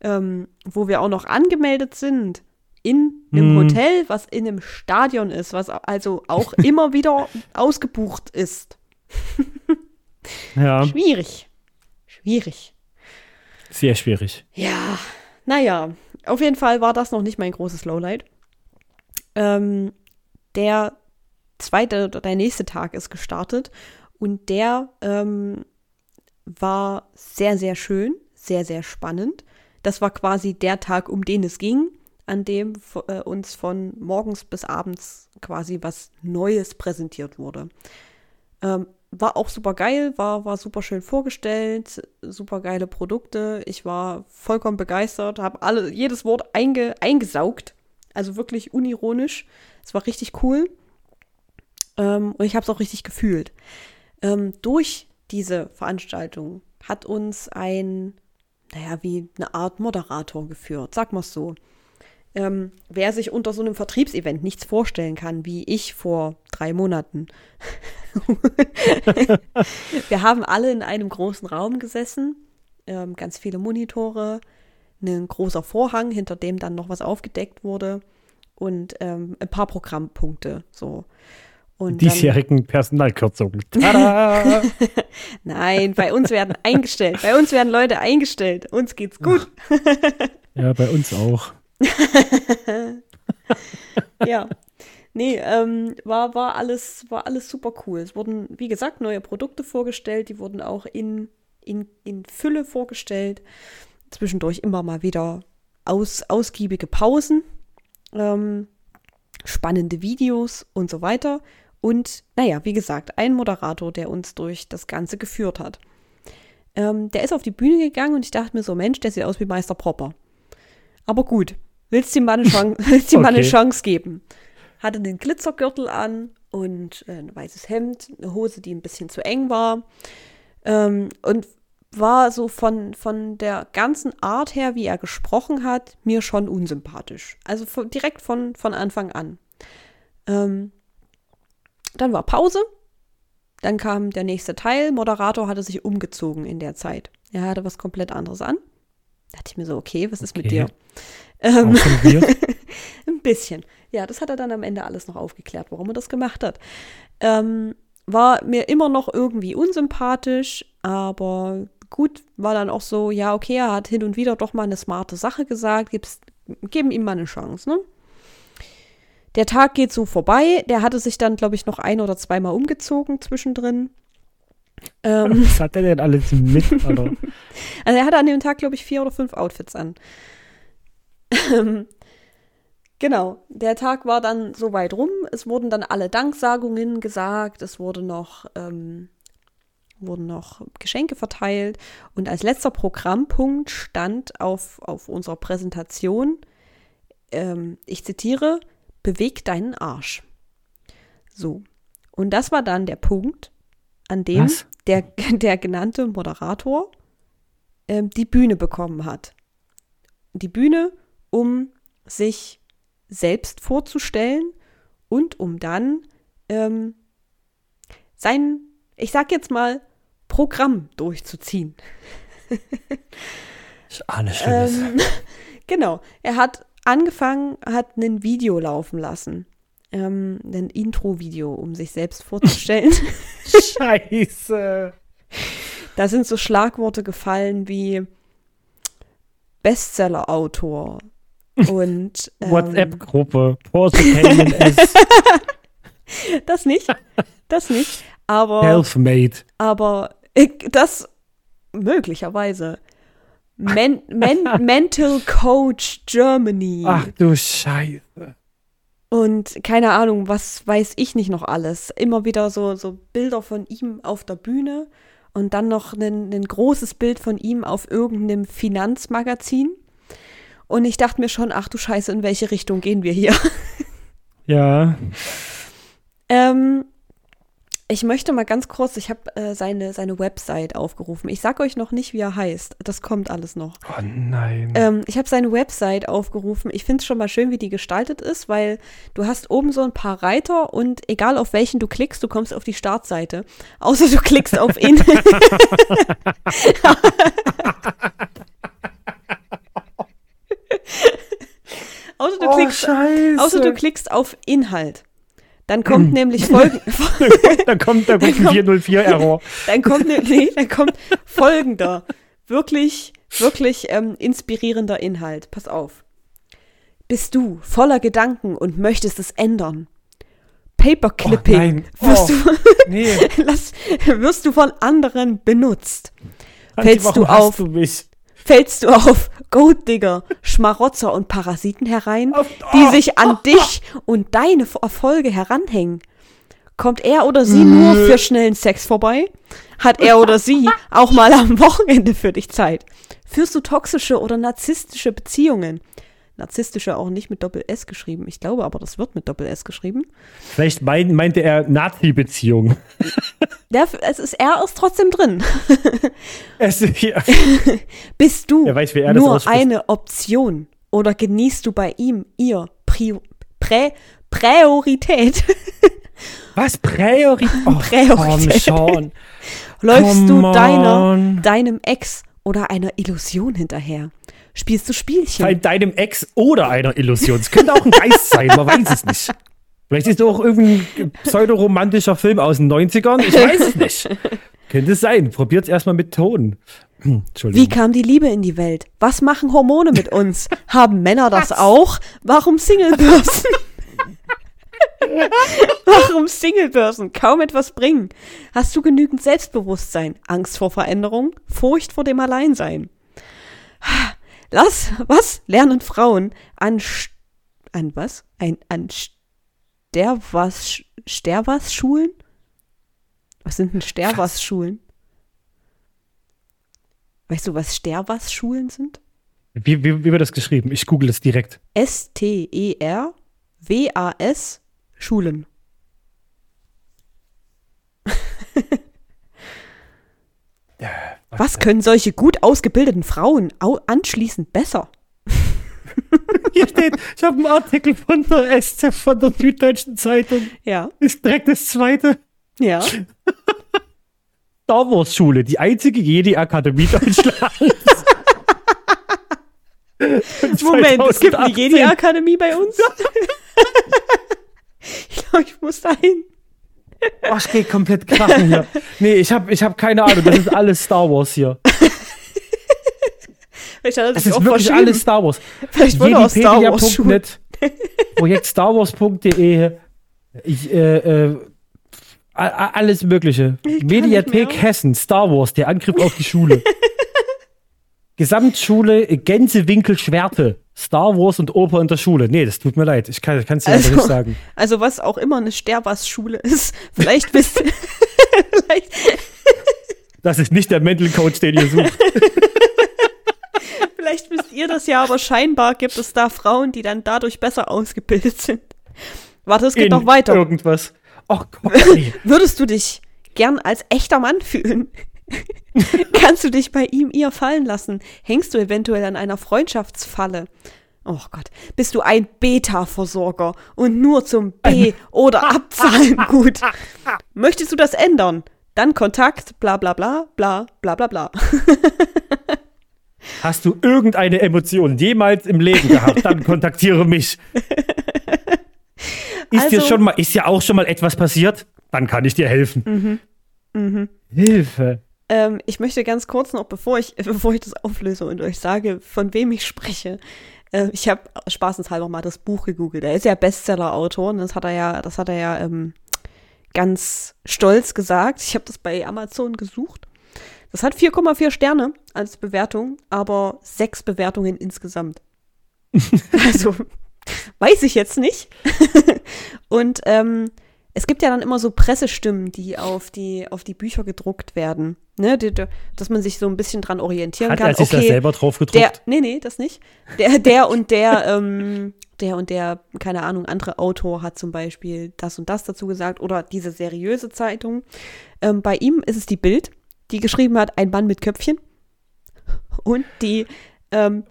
ähm, wo wir auch noch angemeldet sind, in einem Hm. Hotel, was in einem Stadion ist, was also auch immer wieder ausgebucht ist. Ja, Schwierig. Schwierig. sehr schwierig. Ja, naja, auf jeden Fall war das noch nicht mein großes Lowlight. Ähm, der zweite oder der nächste Tag ist gestartet und der ähm, war sehr, sehr schön, sehr, sehr spannend. Das war quasi der Tag, um den es ging, an dem äh, uns von morgens bis abends quasi was Neues präsentiert wurde. Ähm, war auch super geil, war, war super schön vorgestellt, super geile Produkte. Ich war vollkommen begeistert, habe alle jedes Wort einge, eingesaugt, also wirklich unironisch. Es war richtig cool ähm, und ich habe es auch richtig gefühlt. Ähm, durch diese Veranstaltung hat uns ein, naja, wie eine Art Moderator geführt, sag mal so. Ähm, wer sich unter so einem Vertriebsevent nichts vorstellen kann, wie ich vor drei Monaten. Wir haben alle in einem großen Raum gesessen, ähm, ganz viele Monitore, ein großer Vorhang, hinter dem dann noch was aufgedeckt wurde und ähm, ein paar Programmpunkte. So. Und dann, Diesjährigen Personalkürzungen. Tada! nein, bei uns werden eingestellt. Bei uns werden Leute eingestellt. Uns geht's gut. ja, bei uns auch. ja. Nee, ähm, war, war, alles, war alles super cool. Es wurden, wie gesagt, neue Produkte vorgestellt. Die wurden auch in, in, in Fülle vorgestellt. Zwischendurch immer mal wieder aus, ausgiebige Pausen, ähm, spannende Videos und so weiter. Und naja, wie gesagt, ein Moderator, der uns durch das Ganze geführt hat. Ähm, der ist auf die Bühne gegangen und ich dachte mir so, Mensch, der sieht aus wie Meister Propper. Aber gut, willst du ihm mal eine Chance, willst ihm mal eine Okay. Chance geben? Hatte den Glitzergürtel an und äh, ein weißes Hemd, eine Hose, die ein bisschen zu eng war. Ähm, und war so von, von der ganzen Art her, wie er gesprochen hat, mir schon unsympathisch. Also von, direkt von, von Anfang an. Ähm, dann war Pause. Dann kam der nächste Teil. Moderator hatte sich umgezogen in der Zeit. Er hatte was komplett anderes an. Da dachte ich mir so, okay, was ist mit Okay. dir? Ähm, ein bisschen. Ja, das hat er dann am Ende alles noch aufgeklärt, warum er das gemacht hat. Ähm, war mir immer noch irgendwie unsympathisch, aber gut, war dann auch so, ja, okay, er hat hin und wieder doch mal eine smarte Sache gesagt, gib's, geben ihm mal eine Chance, ne? Der Tag geht so vorbei. Der hatte sich dann, glaube ich, noch ein oder zweimal umgezogen zwischendrin. Ähm, Was hat er denn alles mit? Also er hatte an dem Tag, glaube ich, vier oder fünf Outfits an. Ähm, genau, der Tag war dann so weit rum. Es wurden dann alle Danksagungen gesagt. Es wurde noch, ähm, wurden noch Geschenke verteilt. Und als letzter Programmpunkt stand auf, auf unserer Präsentation, ähm, ich zitiere, beweg deinen Arsch. So. Und das war dann der Punkt, an dem Was? der, der genannte Moderator ähm, die Bühne bekommen hat. Die Bühne, um sich selbst vorzustellen und um dann ähm, sein, ich sag jetzt mal, Programm durchzuziehen. Ich ahne Schlimmes. Ähm, genau. Er hat angefangen, hat ein Video laufen lassen. Ähm, ein Intro-Video, um sich selbst vorzustellen. Scheiße. Da sind so Schlagworte gefallen wie Bestseller-Autor und ähm, WhatsApp-Gruppe. Das nicht. Das nicht. Aber. Self-made. Aber äh, das möglicherweise. Men, men, Mental Coach Germany. Ach du Scheiße. Und keine Ahnung, was weiß ich nicht noch alles. Immer wieder so, so Bilder von ihm auf der Bühne und dann noch ein, ein großes Bild von ihm auf irgendeinem Finanzmagazin. Und ich dachte mir schon, ach du Scheiße, in welche Richtung gehen wir hier? Ja. ähm, ich möchte mal ganz kurz, ich habe äh, seine, seine Website aufgerufen. Ich sag euch noch nicht, wie er heißt. Das kommt alles noch. Oh nein. Ähm, ich habe seine Website aufgerufen. Ich finde es schon mal schön, wie die gestaltet ist, weil du hast oben so ein paar Reiter und egal auf welchen du klickst, du kommst auf die Startseite. Außer du klickst auf ihn. außer, du oh, klickst, Scheiße. außer du klickst auf Inhalt. Dann kommt nämlich folgen, da kommt, da kommt ein 404-Error. dann kommt, ne, nee, dann kommt folgender, wirklich, wirklich ähm, inspirierender Inhalt. Pass auf. Bist du voller Gedanken und möchtest es ändern? Paperclipping Oh, nein. wirst, Oh, du, Nee. lass, wirst du von anderen benutzt. Fällst du auf? Du? Fällst du auf Golddigger, Schmarotzer und Parasiten herein, Auf- die oh. sich an dich und deine Erfolge heranhängen? Kommt er oder sie nur Nö. für schnellen Sex vorbei? Hat er oder sie auch mal am Wochenende für dich Zeit? Führst du toxische oder narzisstische Beziehungen? Narzisstische auch nicht mit Doppel-S geschrieben. Ich glaube aber, das wird mit Doppel-S geschrieben. Vielleicht mein, meinte er Nazi-Beziehung. Der, es ist, er ist trotzdem drin. Es, ja. Bist du weiß, nur eine Option oder genießt du bei ihm ihr Pri Prä Priorität? Was? Priorität? Oh, Priorität. Komm schon. Läufst du deiner, deinem Ex oder einer Illusion hinterher? Spielst du Spielchen? Bei deinem Ex oder einer Illusion. Es könnte auch ein Geist sein, man weiß es nicht. Vielleicht ist es auch irgendein pseudoromantischer Film aus den 90ern. Ich weiß es nicht. Könnte es sein. Probiert es erstmal mit Ton. Hm, Entschuldigung. Wie kam die Liebe in die Welt? Was machen Hormone mit uns? Haben Männer das auch? Warum Singlebörsen? Warum Singlebörsen kaum etwas bringen? Hast du genügend Selbstbewusstsein, Angst vor Veränderung, Furcht vor dem Alleinsein? Lass, was lernen Frauen an, an was? Ein, an Sterwas, Sterwas-Schulen? Was sind denn Sterwas-Schulen? Weißt du, was Sterwas-Schulen sind? Wie, wie, wie wird das geschrieben? Ich google es direkt. S-T-E-R-W-A-S Schulen. Was können solche gut ausgebildeten Frauen au anschließend besser? Hier steht, ich habe einen Artikel von der SZ, von der Süddeutschen Zeitung. Ja, Ist direkt das zweite. ja. Star Wars Schule, die einzige Jedi-Akademie Deutschlands. Moment, es gibt eine 2018. Jedi-Akademie bei uns? ich glaube, ich muss da hin. Oh, ich geh komplett krachen hier. Nee, ich habe ich hab keine Ahnung. Das ist alles Star Wars hier. Vielleicht hat er Das sich ist auch wirklich verschrieben. alles Star Wars. Vielleicht wurde er aus Star Wars Schulen. Jedipedia.net, Projekt starwars.de, ich, äh, äh, alles Mögliche. Mediathek. Hessen, Star Wars, der Angriff auf die Schule. Gesamtschule Gänsewinkel Schwerte, Star Wars und Oper in der Schule. Nee, das tut mir leid. Ich kann es dir Also- nicht sagen. Also was auch immer eine Sterwas-Schule ist. Vielleicht bist vielleicht, Das ist nicht der Mental Coach, den ihr sucht. vielleicht wisst ihr das ja, aber scheinbar gibt es da Frauen, die dann dadurch besser ausgebildet sind. Warte, es geht In noch weiter. Irgendwas. Oh Gott, nee. Würdest du dich gern als echter Mann fühlen? Kannst du dich bei ihm ihr fallen lassen? Hängst du eventuell an einer Freundschaftsfalle? Oh Gott, bist du ein Beta-Versorger und nur zum B- oder Abzahlen gut? Möchtest du das ändern? Dann Kontakt, bla bla bla, bla bla bla bla. Hast du irgendeine Emotion jemals im Leben gehabt, dann kontaktiere mich. Ist dir Also- schon mal, ist ja auch schon mal etwas passiert? Dann kann ich dir helfen. Hilfe. Ähm, ich möchte ganz kurz noch, bevor ich, bevor ich das auflöse und euch sage, von wem ich spreche, Äh, ich habe spaßenshalber mal das Buch gegoogelt. Er ist ja Bestseller-Autor und das hat er ja, das hat er ja ähm, ganz stolz gesagt. Ich habe das bei Amazon gesucht. Das hat 4,4 Sterne als Bewertung, aber sechs Bewertungen insgesamt. also weiß ich jetzt nicht. und ähm, es gibt ja dann immer so Pressestimmen, die auf die, auf die Bücher gedruckt werden. Ne, die, die, dass man sich so ein bisschen dran orientieren Hat kann. er sich das selber drauf gedruckt? Der, nee, nee, das nicht. Der, der und der, ähm, der und der, keine Ahnung, andere Autor hat zum Beispiel das und das dazu gesagt oder diese seriöse Zeitung. Ähm, bei ihm ist es die Bild, die geschrieben hat, ein Mann mit Köpfchen. Und die ähm,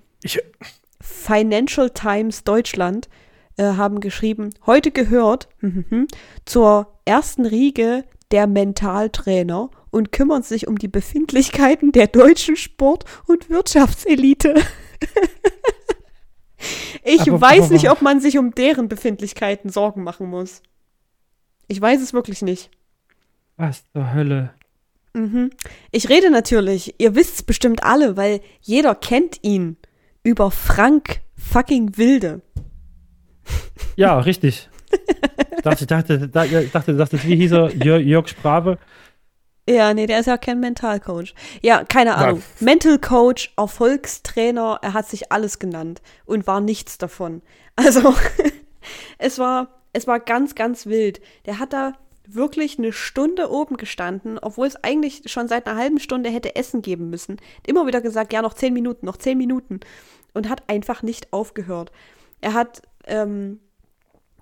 Financial Times Deutschland äh, haben geschrieben, heute gehört mhm, zur ersten Riege der Mentaltrainer und kümmern sich um die Befindlichkeiten der deutschen Sport- und Wirtschaftselite. ich Aber- weiß nicht, ob man sich um deren Befindlichkeiten Sorgen machen muss. Ich weiß es wirklich nicht. was zur Hölle? Mhm. Ich rede natürlich, ihr wisst es bestimmt alle, weil jeder kennt ihn über Frank fucking Wilde. Ja, richtig. Ich dachte, ich dachte, da, dachte, das ist wie hieß er, Jörg, Jörg Sprave. Ja, nee, der ist ja kein Mentalcoach. Ja, keine Ahnung. Mental Coach, Erfolgstrainer, er hat sich alles genannt und war nichts davon. Also, es war, es war ganz, ganz wild. Der hat da wirklich eine Stunde oben gestanden, obwohl es eigentlich schon seit einer halben Stunde hätte Essen geben müssen. Immer wieder gesagt, ja, noch zehn Minuten, noch zehn Minuten. Und hat einfach nicht aufgehört. Er hat ähm,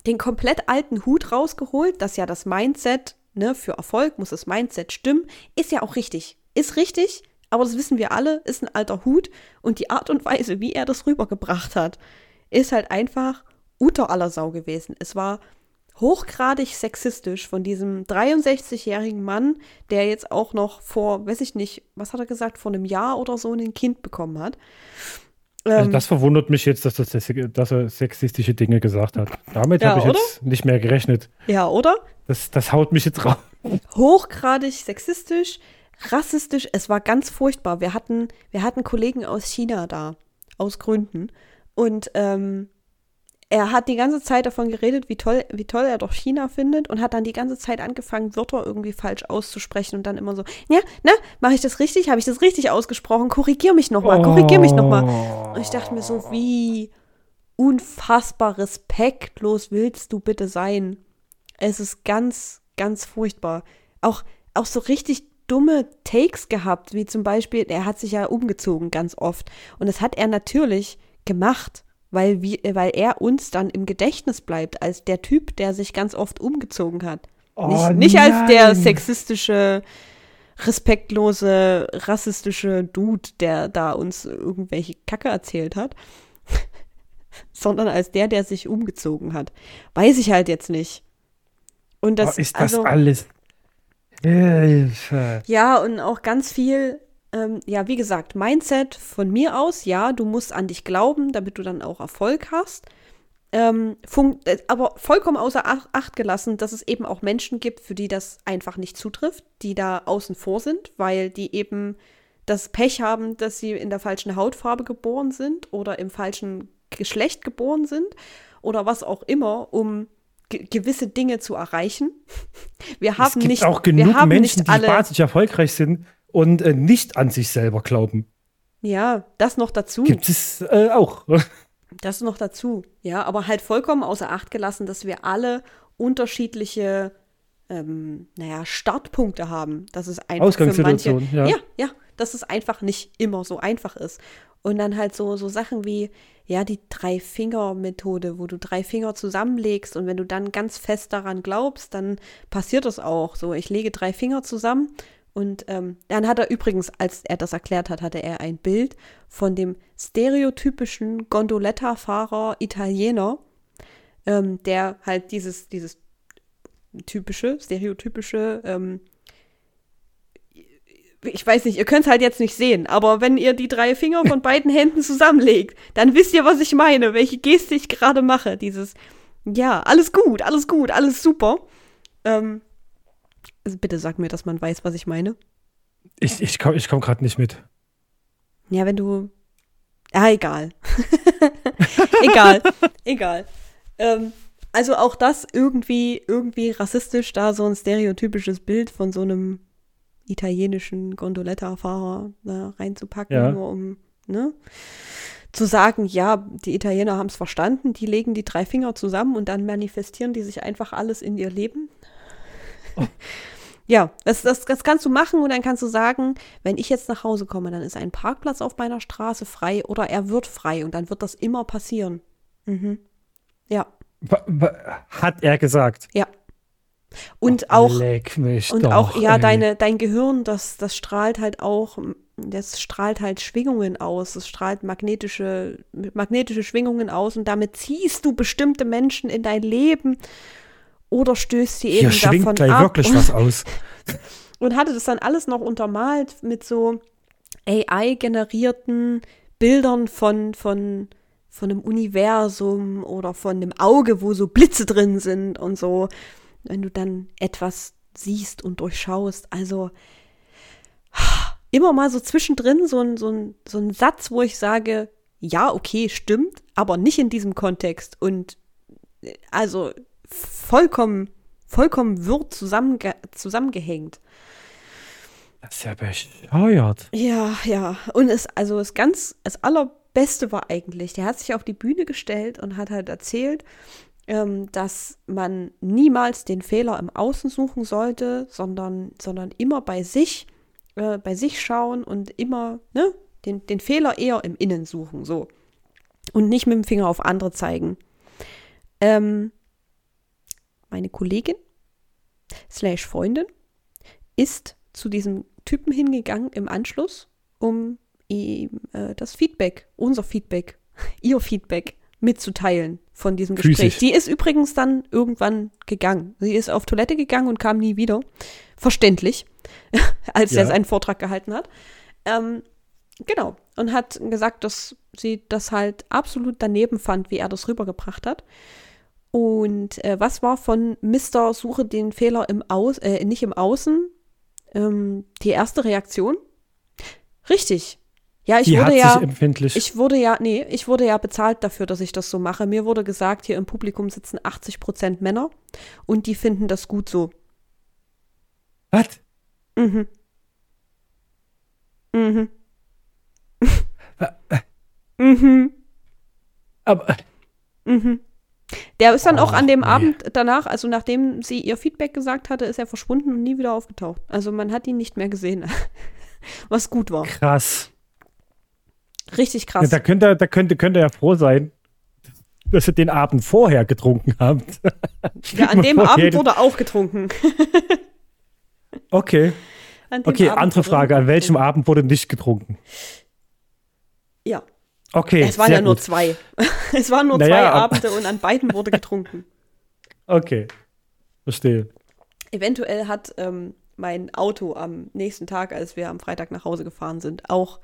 den komplett alten Hut rausgeholt, dass ja das Mindset, ne, für Erfolg muss das Mindset stimmen, ist ja auch richtig. Ist richtig, aber das wissen wir alle, ist ein alter Hut und die Art und Weise, wie er das rübergebracht hat, ist halt einfach unter aller Sau gewesen. Es war hochgradig sexistisch von diesem 63-jährigen Mann, der jetzt auch noch vor, weiß ich nicht, was hat er gesagt, vor einem Jahr oder so ein Kind bekommen hat. Also Ähm, das verwundert mich jetzt, dass, das, dass er sexistische Dinge gesagt hat. Damit Ja, habe ich oder? jetzt nicht mehr gerechnet. ja, oder? Das, das haut mich jetzt raus. hochgradig sexistisch, rassistisch. Es war ganz furchtbar. Wir hatten, wir hatten Kollegen aus China da, aus Gründen. Und ähm, er hat die ganze Zeit davon geredet, wie toll, wie toll er doch China findet und hat dann die ganze Zeit angefangen, Wörter irgendwie falsch auszusprechen und dann immer so, ja, na, mache ich das richtig? Habe ich das richtig ausgesprochen? Korrigier mich nochmal, korrigier mich nochmal. Und ich dachte mir so, wie unfassbar respektlos willst du bitte sein? Es ist ganz, ganz furchtbar. Auch, auch so richtig dumme Takes gehabt, wie zum Beispiel, er hat sich ja umgezogen ganz oft. Und das hat er natürlich gemacht, weil, wie, weil er uns dann im Gedächtnis bleibt, als der Typ, der sich ganz oft umgezogen hat. Oh, nicht, nicht als der sexistische, respektlose, rassistische Dude, der da uns irgendwelche Kacke erzählt hat, sondern als der, der sich umgezogen hat. Weiß ich halt jetzt nicht. Und das, oh, ist das also, alles. Hilfe. ja, und auch ganz viel, ähm, ja, wie gesagt, Mindset von mir aus, ja, du musst an dich glauben, damit du dann auch Erfolg hast. Ähm, äh, aber vollkommen außer Ach- Acht gelassen, dass es eben auch Menschen gibt, für die das einfach nicht zutrifft, die da außen vor sind, weil die eben das Pech haben, dass sie in der falschen Hautfarbe geboren sind oder im falschen Geschlecht geboren sind oder was auch immer, um ge gewisse Dinge zu erreichen. Wir haben es gibt nicht, auch genug Menschen, die alle. wahnsinnig erfolgreich sind und äh, nicht an sich selber glauben. Ja, das noch dazu. Gibt es äh, auch. Das noch dazu. Ja, aber halt vollkommen außer Acht gelassen, dass wir alle unterschiedliche, ähm, naja, Startpunkte haben. Dass es einfach für manche, Ausgangssituation, ja. ja, ja, dass es einfach nicht immer so einfach ist. Und dann halt so, so Sachen wie, ja, die Drei-Finger-Methode, wo du drei Finger zusammenlegst und wenn du dann ganz fest daran glaubst, dann passiert das auch. So, ich lege drei Finger zusammen und ähm, dann hat er übrigens, als er das erklärt hat, hatte er ein Bild von dem stereotypischen Gondoletta-Fahrer Italiener, ähm, der halt dieses, dieses typische, stereotypische, ähm, ich weiß nicht, ihr könnt es halt jetzt nicht sehen, aber wenn ihr die drei Finger von beiden Händen zusammenlegt, dann wisst ihr, was ich meine, welche Geste ich gerade mache. Dieses, ja, alles gut, alles gut, alles super. Ähm, also bitte sag mir, dass man weiß, was ich meine. Ich, ich komme ich komm gerade nicht mit. Ja, wenn du Ja, egal. egal, egal. Ähm, also auch das irgendwie, irgendwie rassistisch, da so ein stereotypisches Bild von so einem italienischen Gondoletta-Fahrer da reinzupacken, ja. nur um, ne? Zu sagen, ja, die Italiener haben es verstanden, die legen die drei Finger zusammen und dann manifestieren die sich einfach alles in ihr Leben. Ja, das, das, das kannst du machen und dann kannst du sagen, wenn ich jetzt nach Hause komme, dann ist ein Parkplatz auf meiner Straße frei oder er wird frei und dann wird das immer passieren. Mhm. Ja. Hat er gesagt? Ja. Und Ach, auch, und doch, auch, ja, deine, dein Gehirn, das, das strahlt halt auch, das strahlt halt Schwingungen aus, es strahlt magnetische, magnetische Schwingungen aus und damit ziehst du bestimmte Menschen in dein Leben oder stößt sie eben Hier davon gleich ab. wirklich was aus. und hatte das dann alles noch untermalt mit so AI-generierten Bildern von, von, von einem Universum oder von einem Auge, wo so Blitze drin sind und so. Wenn du dann etwas siehst und durchschaust. Also immer mal so zwischendrin so ein, so ein, so ein Satz, wo ich sage, ja, okay, stimmt, aber nicht in diesem Kontext. Und äh, also vollkommen, vollkommen wirr zusammenge zusammengehängt. Das ist ja bescheuert. Ja, ja. Und es, also das ganz, das allerbeste war eigentlich, der hat sich auf die Bühne gestellt und hat halt erzählt, ähm, dass man niemals den Fehler im Außen suchen sollte, sondern, sondern immer bei sich, äh, bei sich schauen und immer, ne, den, den Fehler eher im Innen suchen, so. Und nicht mit dem Finger auf andere zeigen. Ähm, meine Kollegin slash Freundin ist zu diesem Typen hingegangen im Anschluss, um ihm äh, das Feedback, unser Feedback, ihr Feedback mitzuteilen von diesem Gespräch. Physisch. Die ist übrigens dann irgendwann gegangen. Sie ist auf Toilette gegangen und kam nie wieder. Verständlich, als ja. er seinen Vortrag gehalten hat. Ähm, genau. Und hat gesagt, dass sie das halt absolut daneben fand, wie er das rübergebracht hat. Und äh, was war von Mr. Suche den Fehler im Aus, äh, nicht im Außen, ähm, die erste Reaktion? Richtig. Ja, ich die wurde ja, empfindlich. ich wurde ja, nee, ich wurde ja bezahlt dafür, dass ich das so mache. Mir wurde gesagt, hier im Publikum sitzen 80 Prozent Männer und die finden das gut so. Was? Mhm. Mhm. mhm. Aber. Mhm. Der ist dann oh, auch an dem nee. Abend danach, also nachdem sie ihr Feedback gesagt hatte, ist er verschwunden und nie wieder aufgetaucht. Also man hat ihn nicht mehr gesehen, was gut war. Krass. Richtig krass. Ja, da könnte er, da könnte, könnte er froh sein, dass ihr den Abend vorher getrunken habt. Ja, an dem Abend wurde auch getrunken. okay. Okay, Abend andere Frage. An welchem Abend wurde nicht getrunken? Ja. Okay. Es waren ja gut. nur zwei. es waren nur naja, zwei Abende und an beiden wurde getrunken. Okay. Verstehe. Eventuell hat ähm, mein Auto am nächsten Tag, als wir am Freitag nach Hause gefahren sind, auch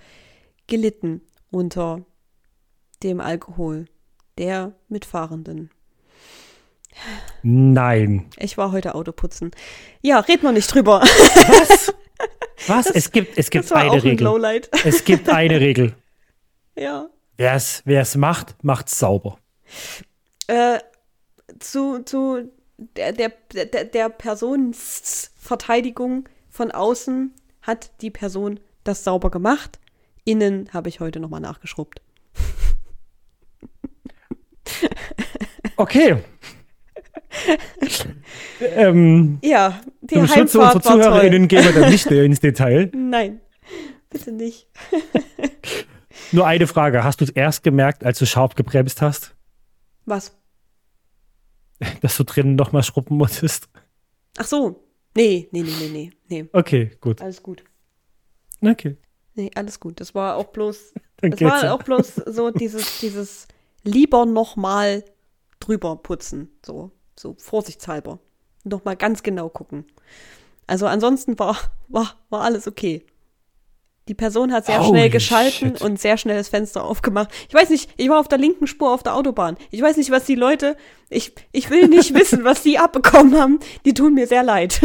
gelitten unter dem Alkohol der Mitfahrenden. Nein. Ich war heute Autoputzen. Ja, red mal nicht drüber. Was? Was? Das, es gibt, es gibt eine ein Regel. Lowlight. Es gibt eine Regel. Ja. Wer es macht, macht's sauber. Äh, zu, zu der, der, der, der Personenverteidigung von außen hat die Person das sauber gemacht. Innen habe ich heute nochmal nachgeschrubbt. Okay. ähm, ja, die zum Schutz unserer ZuhörerInnen gehen wir dann nicht ins Detail. Nein, bitte nicht. Nur eine Frage. Hast du es erst gemerkt, als du scharf gebremst hast? Was? Dass du drinnen nochmal schrubben musstest? Ach so. Nee, nee, nee, nee, nee. Okay, gut. Alles gut. Okay. Nee, alles gut. Das war auch bloß, das war ja. auch bloß so dieses, dieses lieber nochmal drüber putzen. So, so vorsichtshalber. Nochmal ganz genau gucken. Also ansonsten war, war, war alles okay. Die Person hat sehr Holy schnell geschalten shit. und sehr schnell das Fenster aufgemacht. Ich weiß nicht, ich war auf der linken Spur auf der Autobahn. Ich weiß nicht, was die Leute, ich, ich will nicht wissen, was die abbekommen haben. Die tun mir sehr leid.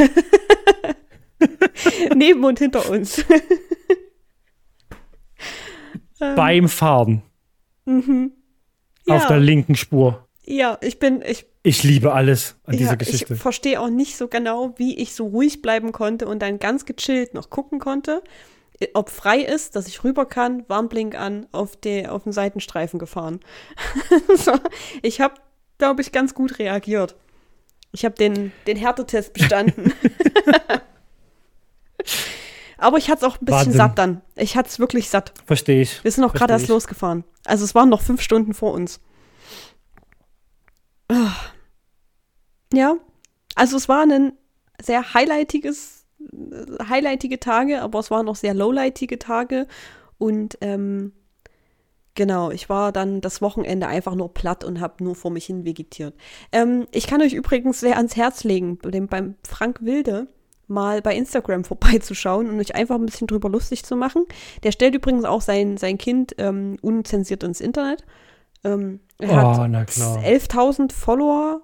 Neben und hinter uns. beim Fahren. Mhm. Ja. Auf der linken Spur. Ja, ich bin, ich. Ich liebe alles an ja, dieser Geschichte. Ich verstehe auch nicht so genau, wie ich so ruhig bleiben konnte und dann ganz gechillt noch gucken konnte, ob frei ist, dass ich rüber kann, Warnblink an, auf, die, auf den Seitenstreifen gefahren. so, ich habe, glaube ich, ganz gut reagiert. Ich habe den, den Härtetest bestanden. Aber ich hatte es auch ein bisschen Wahnsinn. satt dann. Ich hatte es wirklich satt. Verstehe ich. Wir sind noch gerade erst losgefahren. Also es waren noch fünf Stunden vor uns. Ah. Ja, also es war ein sehr highlightiges, highlightige Tage, aber es waren auch sehr lowlightige Tage. Und ähm, genau, ich war dann das Wochenende einfach nur platt und habe nur vor mich hin vegetiert. Ähm, ich kann euch übrigens sehr ans Herz legen, beim Frank Wilde mal bei Instagram vorbeizuschauen und euch einfach ein bisschen drüber lustig zu machen. Der stellt übrigens auch sein, sein Kind ähm, unzensiert ins Internet. Ähm, er oh, hat 11.000 Follower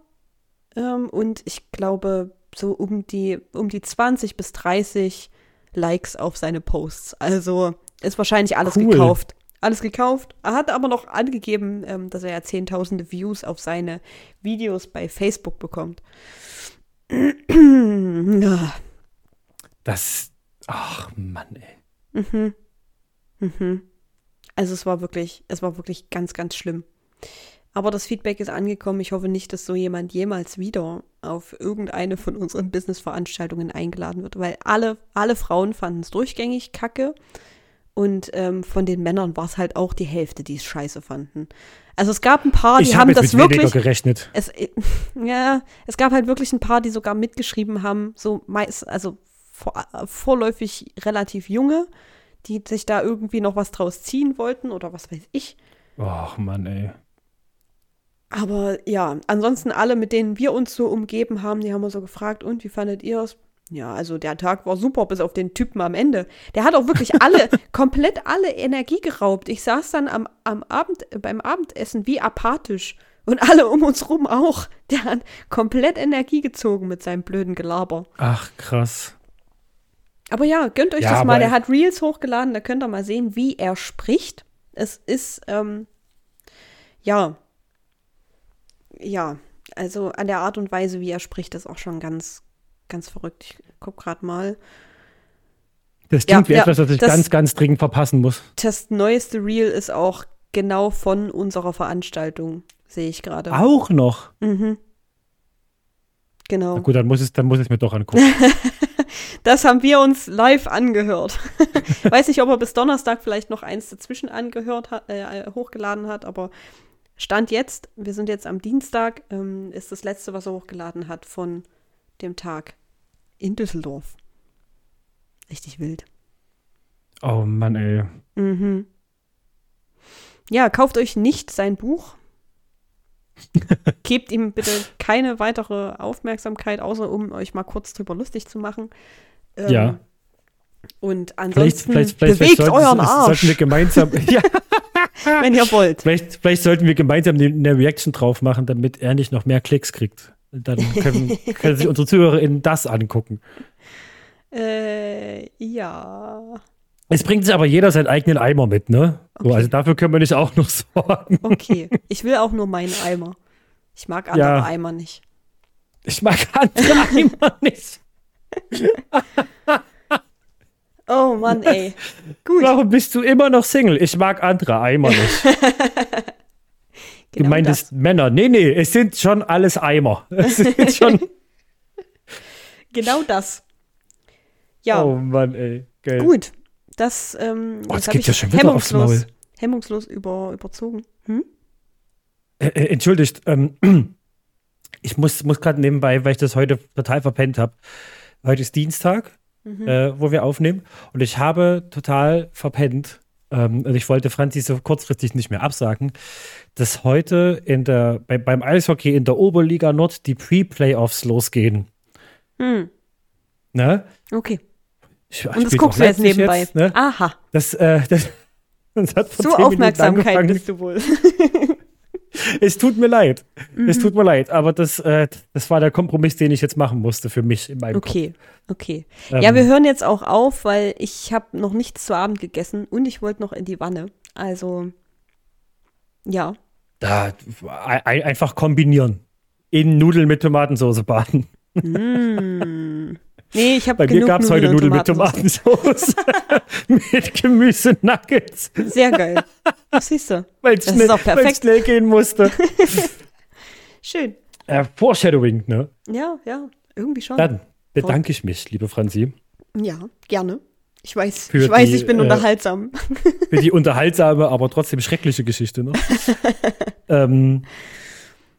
ähm, und ich glaube so um die, um die 20 bis 30 Likes auf seine Posts. Also ist wahrscheinlich alles cool. gekauft. Alles gekauft. Er hat aber noch angegeben, ähm, dass er ja zehntausende Views auf seine Videos bei Facebook bekommt. Das, ach Mann, ey. Mhm. Mhm. Also es war wirklich, es war wirklich ganz, ganz schlimm. Aber das Feedback ist angekommen. Ich hoffe nicht, dass so jemand jemals wieder auf irgendeine von unseren Business-Veranstaltungen eingeladen wird, weil alle, alle Frauen fanden es durchgängig kacke. Und ähm, von den Männern war es halt auch die Hälfte, die es scheiße fanden. Also es gab ein paar, die ich haben hab das wirklich gerechnet. Es, ja, es gab halt wirklich ein paar, die sogar mitgeschrieben haben, so meist, also vor, vorläufig relativ junge, die sich da irgendwie noch was draus ziehen wollten oder was weiß ich. Ach Mann, ey. Aber ja, ansonsten alle, mit denen wir uns so umgeben haben, die haben uns so gefragt, und wie fandet ihr es? Ja, also der Tag war super, bis auf den Typen am Ende. Der hat auch wirklich alle, komplett alle Energie geraubt. Ich saß dann am, am Abend, beim Abendessen wie apathisch. Und alle um uns rum auch. Der hat komplett Energie gezogen mit seinem blöden Gelaber. Ach, krass. Aber ja, gönnt euch ja, das mal. Der hat Reels hochgeladen, da könnt ihr mal sehen, wie er spricht. Es ist, ähm, ja, ja, also an der Art und Weise, wie er spricht, ist auch schon ganz, ganz verrückt. Ich guck gerade mal. Das klingt ja, wie ja, etwas, was ich das, ganz, ganz dringend verpassen muss. Das neueste Reel ist auch genau von unserer Veranstaltung, sehe ich gerade. Auch noch? Mhm. Genau. Na gut, dann muss, es, dann muss ich es mir doch angucken. Das haben wir uns live angehört. Weiß nicht, ob er bis Donnerstag vielleicht noch eins dazwischen angehört hat, äh, hochgeladen hat, aber Stand jetzt, wir sind jetzt am Dienstag, ähm, ist das letzte, was er hochgeladen hat von dem Tag in Düsseldorf. Richtig wild. Oh Mann, ey. Mhm. Ja, kauft euch nicht sein Buch. Gebt ihm bitte keine weitere Aufmerksamkeit, außer um euch mal kurz drüber lustig zu machen. Ähm, ja. Und ansonsten vielleicht, vielleicht, bewegt vielleicht euren Arsch. Sollten wir gemeinsam, ja. wenn ihr wollt. Vielleicht, vielleicht sollten wir gemeinsam eine Reaction drauf machen, damit er nicht noch mehr Klicks kriegt. Dann können, können sich unsere ZuhörerInnen das angucken. Äh, ja. Es bringt sich aber jeder seinen eigenen Eimer mit, ne? Okay. So, also dafür können wir nicht auch noch sorgen. Okay, ich will auch nur meinen Eimer. Ich mag andere ja. Eimer nicht. Ich mag andere Eimer nicht. Oh Mann, ey. Gut. Warum bist du immer noch Single? Ich mag andere Eimer nicht. genau du meintest das. Männer. Nee, nee, es sind schon alles Eimer. Es sind schon. genau das. Ja. Oh Mann, ey. Geil. Gut. Das, ähm, oh, jetzt geht ja schon wieder aufs Maul. Hemmungslos über, überzogen. Hm? Äh, äh, entschuldigt, ähm, ich muss, muss gerade nebenbei, weil ich das heute total verpennt habe. Heute ist Dienstag, mhm. äh, wo wir aufnehmen. Und ich habe total verpennt, ähm, und ich wollte Franzi so kurzfristig nicht mehr absagen, dass heute in der, bei, beim Eishockey in der Oberliga Nord die Pre-Playoffs losgehen. Hm. Ne? Okay. Ich, und das guckst du jetzt nebenbei. Jetzt, ne? Aha. Das, äh, das, das hat vor so Aufmerksamkeit bist du wohl. es tut mir leid. Mhm. Es tut mir leid, aber das, äh, das war der Kompromiss, den ich jetzt machen musste für mich in meinem Okay, Kopf. okay. Ähm, ja, wir hören jetzt auch auf, weil ich habe noch nichts zu Abend gegessen und ich wollte noch in die Wanne. Also, ja. Da, ein, einfach kombinieren. In Nudeln mit Tomatensauce baden. Mm. Nee, ich habe Bei mir gab es heute Nudeln mit Tomatensauce. mit Gemüse-Nuggets. Sehr geil. Das siehst du. Weil es schnell, schnell, gehen musste. Schön. Äh, Foreshadowing, ne? Ja, ja, irgendwie schon. Dann bedanke ich mich, liebe Franzi. Ja, gerne. Ich weiß, ich, weiß die, ich bin äh, unterhaltsam. Für die unterhaltsame, aber trotzdem schreckliche Geschichte noch. ähm,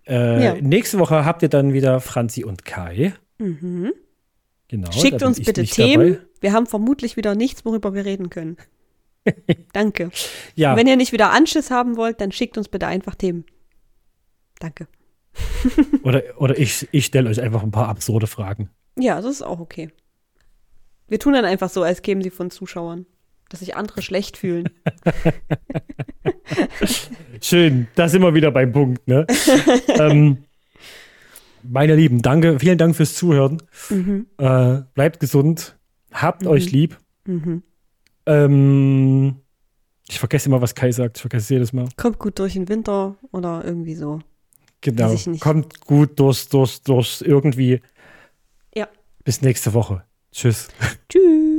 äh, ja. Nächste Woche habt ihr dann wieder Franzi und Kai. Mhm. Genau. Schickt uns bitte Themen. Dabei. Wir haben vermutlich wieder nichts, worüber wir reden können. Danke. Ja. wenn ihr nicht wieder Anschiss haben wollt, dann schickt uns bitte einfach Themen. Danke. oder oder ich, ich stelle euch einfach ein paar absurde Fragen. Ja, das ist auch okay. Wir tun dann einfach so, als kämen sie von Zuschauern, dass sich andere schlecht fühlen. Schön, da sind wir wieder beim Punkt. Ne? ähm, meine Lieben, danke, vielen Dank fürs Zuhören. Mhm. Äh, bleibt gesund, habt mhm. euch lieb. Mhm. Ähm, ich vergesse immer, was Kai sagt. Ich vergesse es jedes Mal. Kommt gut durch den Winter oder irgendwie so. Genau. Kommt gut durch, durch, durch irgendwie. Ja. Bis nächste Woche. Tschüss. Tschüss.